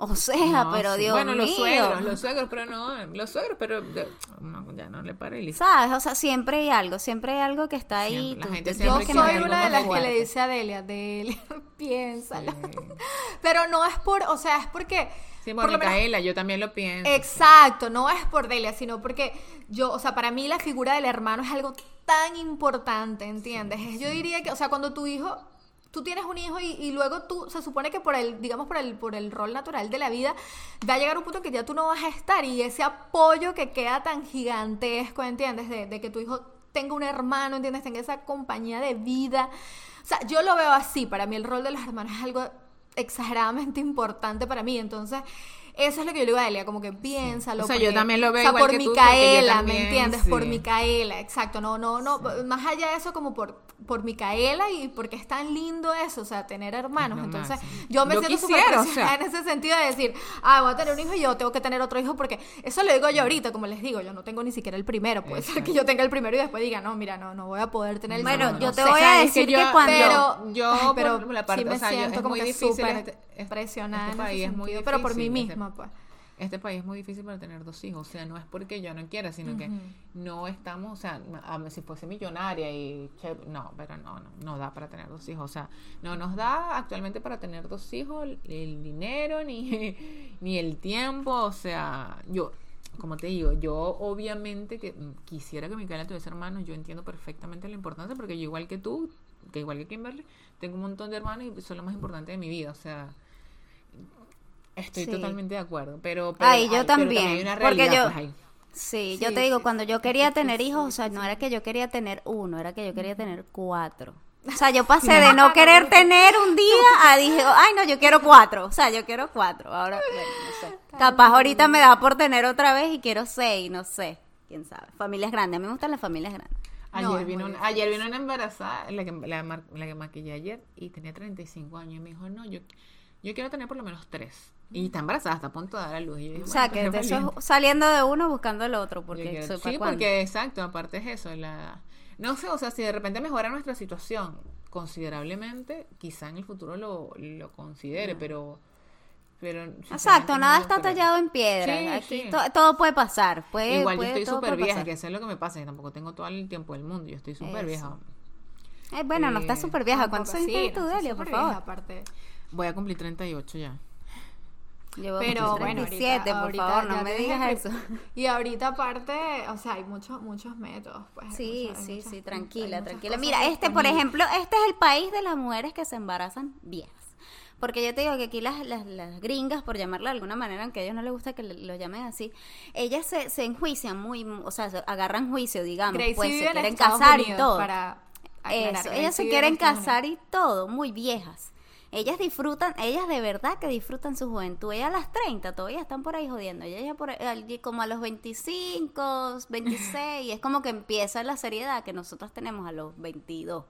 O sea, No, pero sí. Dios Bueno, mío. los suegros, los suegros, pero no, los suegros, pero ya no, ya no le listo. ¿Sabes? O sea, siempre hay algo, siempre hay algo que está ahí. Siempre, la gente tú Yo soy una de las que le dice a Delia, Delia, piénsalo. Sí. Pero no es por, o sea, es porque... Sí, por menos- Micaela, yo también lo pienso. Exacto, no es por Delia, sino porque yo, o sea, para mí la figura del hermano es algo tan importante, ¿entiendes? Es- Yo diría que, o sea, cuando tu hijo, tú tienes un hijo y, y luego tú, se supone que por el, digamos, por el, por el rol natural de la vida, va a llegar un punto que ya tú no vas a estar y ese apoyo que queda tan gigantesco, ¿entiendes? De, de que tu hijo tenga un hermano, ¿entiendes? Tenga esa compañía de vida. O sea, yo lo veo así, para mí el rol de los hermanos es algo exageradamente importante para mí, entonces... Eso es lo que yo le digo a Delia, como que piénsalo. O sea, yo también lo veo o sea, igual por que tú, Micaela, también, ¿me entiendes? sí. Por Micaela, exacto. No, no, no. Más allá de eso, como por, por Micaela y porque es tan lindo eso, o sea, tener hermanos. Entonces, yo me Yo siento súper o presionada sea. en ese sentido de decir, ah, voy a tener un hijo y yo tengo que tener otro hijo porque eso lo digo yo ahorita, como les digo, yo no tengo ni siquiera el primero. Puede ser que yo tenga el primero y después diga, no, mira, no, no voy a poder tener el Bueno, segundo, yo no te sé. voy a ¿Sabes decir que yo- que cuando... Pero, Yo, ay, por pero la parte- sí me o sea, siento es como muy que difícil súper este- este- presionada pero por mí misma, Este país es muy difícil para tener dos hijos. O sea, no es porque yo no quiera, sino que no estamos, o sea, a- si fuese millonaria y che- no, pero no, no, no da para tener dos hijos. O sea, no nos da actualmente para tener dos hijos el, dinero ni, ni el tiempo. O sea, yo, como te digo, yo obviamente que quisiera que Micaela tuviese hermanos. Yo entiendo perfectamente la importancia porque yo igual que tú, que igual que Kimberly, tengo un montón de hermanos y son lo más importante de mi vida. O sea, estoy Sí. totalmente de acuerdo. Pero, pero Ay, yo hay- pero también, hay una porque realidad, yo- pues, ahí. Sí, yo te digo, cuando yo quería tener hijos, o sea, no era que yo quería tener uno, era que yo quería tener cuatro. O sea, yo pasé de no querer tener un día a dije, ay, no, yo quiero cuatro. O sea, yo quiero cuatro. Ahora, bueno, no sé. Capaz ahorita me da por tener otra vez y quiero seis, no sé. Quién sabe. Familias grandes. A mí me gustan las familias grandes. Ayer, vino una, ayer vino una embarazada, la que, la, la que maquillé ayer, y tenía 35 años. Y me dijo, no, yo, yo quiero tener por lo menos tres. Y está embarazada, está a punto de dar a luz. Y yo O sea, bueno, que pues, eso valiente. es saliendo de uno buscando el otro, Yo porque quiero- eso, ¿pa' sí, porque exacto, aparte es eso. La, no sé, o sea, si de repente mejora nuestra situación considerablemente, quizá en el futuro lo, lo considere, pero... pero Exacto, nada no está tallado en piedra. Sí, Aquí sí. to- todo puede pasar. Puede, Igual yo puede- estoy todo súper vieja, pasar. que eso es lo que me pasa, que tampoco tengo todo el tiempo del mundo, yo estoy súper Eso. vieja. Eh, bueno, no está Eh, súper vieja. ¿Cuántos años tienes tú, no, Delia, por favor? vieja, aparte. Voy a cumplir 38 ya. Llevo Pero bueno, 37, ahorita, por ahorita favor, no me digas eso. Y ahorita aparte, o sea, hay muchos, muchos métodos. Pues, Sí, sí, muchas- sí, tranquila, tranquila. Mira, este, por ejemplo, este es el país de las mujeres que se embarazan viejas. Porque yo te digo que aquí las, las, las gringas, por llamarlo de alguna manera, aunque a ellos no les gusta que le- lo llamen así, ellas se, se enjuician muy, o sea, se agarran juicio, digamos, Gracie pues se en quieren casar y todo. Para Eso, ellas se quieren casar y todo, muy viejas. Ellas disfrutan, ellas de verdad que disfrutan su juventud. Ellas a las 30 todavía están por ahí jodiendo. Ellas ya por ahí, como a los 25, 26, es como que empieza la seriedad que nosotros tenemos a los 22.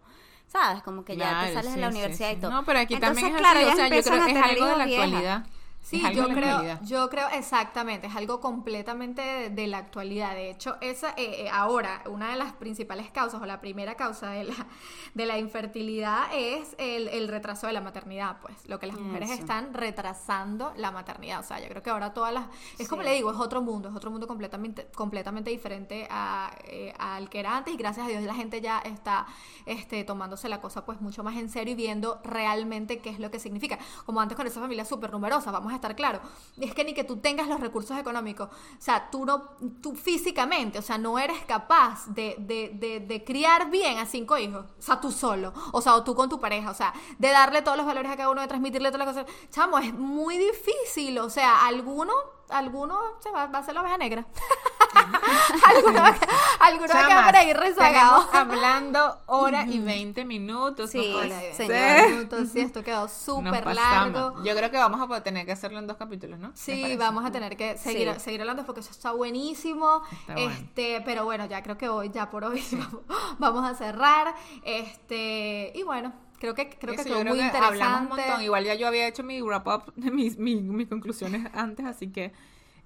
¿Sabes? Como que ya te sales de la universidad sí. y todo. No, pero aquí Entonces, también es claro, así, o ellas sea, yo creo que es algo de la viejas. actualidad. Sí, yo creo, yo creo exactamente, es algo completamente de, de la actualidad. De hecho, esa eh, eh, ahora una de las principales causas o la primera causa de la, de la infertilidad es el, el retraso de la maternidad, pues lo que las mujeres Eso. están retrasando la maternidad. O sea, yo creo que ahora todas las, es como le digo, es otro mundo, es otro mundo completamente, completamente diferente a, eh, al que era antes y gracias a Dios la gente ya está este, tomándose la cosa pues mucho más en serio y viendo realmente qué es lo que significa. Como antes con esa familia súper numerosa, vamos a estar claros. Es que ni que tú tengas los recursos económicos, o sea, tú no, tú físicamente, o sea, no eres capaz de, de, de, de criar bien a cinco hijos, o sea, tú solo, o sea, o tú con tu pareja, o sea, de darle todos los valores a cada uno, de transmitirle todas las cosas. Chamo, es muy difícil, o sea, alguno, alguno se va, va a ser la oveja negra. alguno va, alguno va a quedar Chamas, por ahí rezagado. hablando hora y 20 minutos. Sí, no señor. Entonces, sí, esto quedó súper largo. Yo creo que vamos a tener que hacerlo en dos capítulos, ¿no? ¿Les Sí, vamos a tener que seguir, Sí. seguir hablando porque eso está buenísimo. Está bueno. este, pero bueno, ya creo que hoy, ya por hoy vamos, vamos a cerrar. Este, y bueno, creo que creo que Eso, yo creo muy que interesante. Hablamos un montón. Igual ya yo había hecho mi wrap up de mis, mi- mis conclusiones antes, así que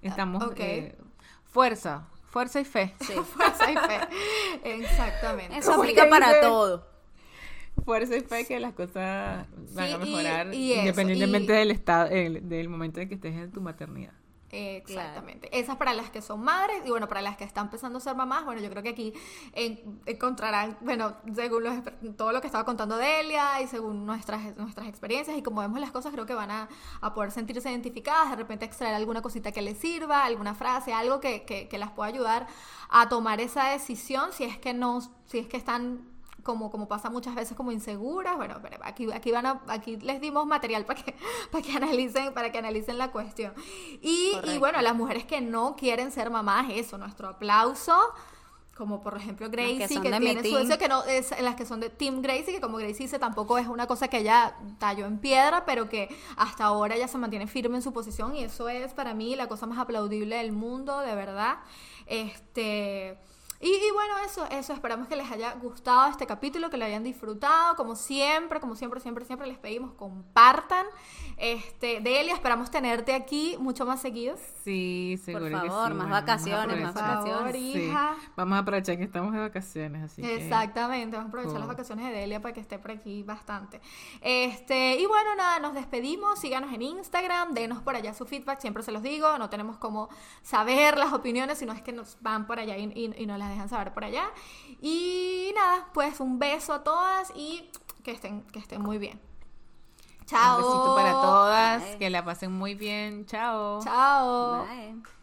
estamos. ok. eh, fuerza, fuerza y fe. Sí. Fuerza y fe. Exactamente. Eso ¿Cómo aplica para dice? todo. Fuerza y fe que las cosas van Sí, a mejorar y independientemente y- del estado, el- del momento en que estés en tu maternidad. Exactamente. Esas para las que son madres y bueno, para las que están empezando a ser mamás, bueno, yo creo que aquí en- encontrarán, bueno, según los todo lo que estaba contando Delia y según nuestras, nuestras experiencias y como vemos las cosas, creo que van a, a poder sentirse identificadas, de repente extraer alguna cosita que les sirva, alguna frase, algo que, que, que las pueda ayudar a tomar esa decisión si es que no, si es que están como, como pasa muchas veces como inseguras, bueno, pero aquí, aquí van a, aquí les dimos material para que, para que analicen, para que analicen la cuestión. Y, y bueno, las mujeres que no quieren ser mamás, eso, nuestro aplauso. Como por ejemplo que Gracie, que, mi tiene su deseo, que no es las que son de Team Gracie, que como Gracie dice, tampoco es una cosa que ella talló en piedra, pero que hasta ahora ella se mantiene firme en su posición, y eso es para mí la cosa más aplaudible del mundo, de verdad. Este. Y, y bueno, eso, eso, esperamos que les haya gustado este capítulo, que lo hayan disfrutado, como siempre, como siempre, siempre, siempre les pedimos, compartan. Este, Delia, esperamos tenerte aquí mucho más seguido. Sí, seguro que favor, sí. más vacaciones, más. Por vacaciones. Sí, hija. Vamos a aprovechar que estamos de vacaciones, así que- Exactamente, vamos a aprovechar las vacaciones de Delia para que esté por aquí bastante. Este, y bueno, nada, nos despedimos, síganos en Instagram, denos por allá su feedback, siempre se los digo, no tenemos como saber las opiniones, sino es que nos van por allá y, y- y nos las dejan saber por allá. Y nada, pues un beso a todas y que estén, que estén muy bien. Chao. Un besito para todas, Bye. que la pasen muy bien. Chao. Chao. Bye.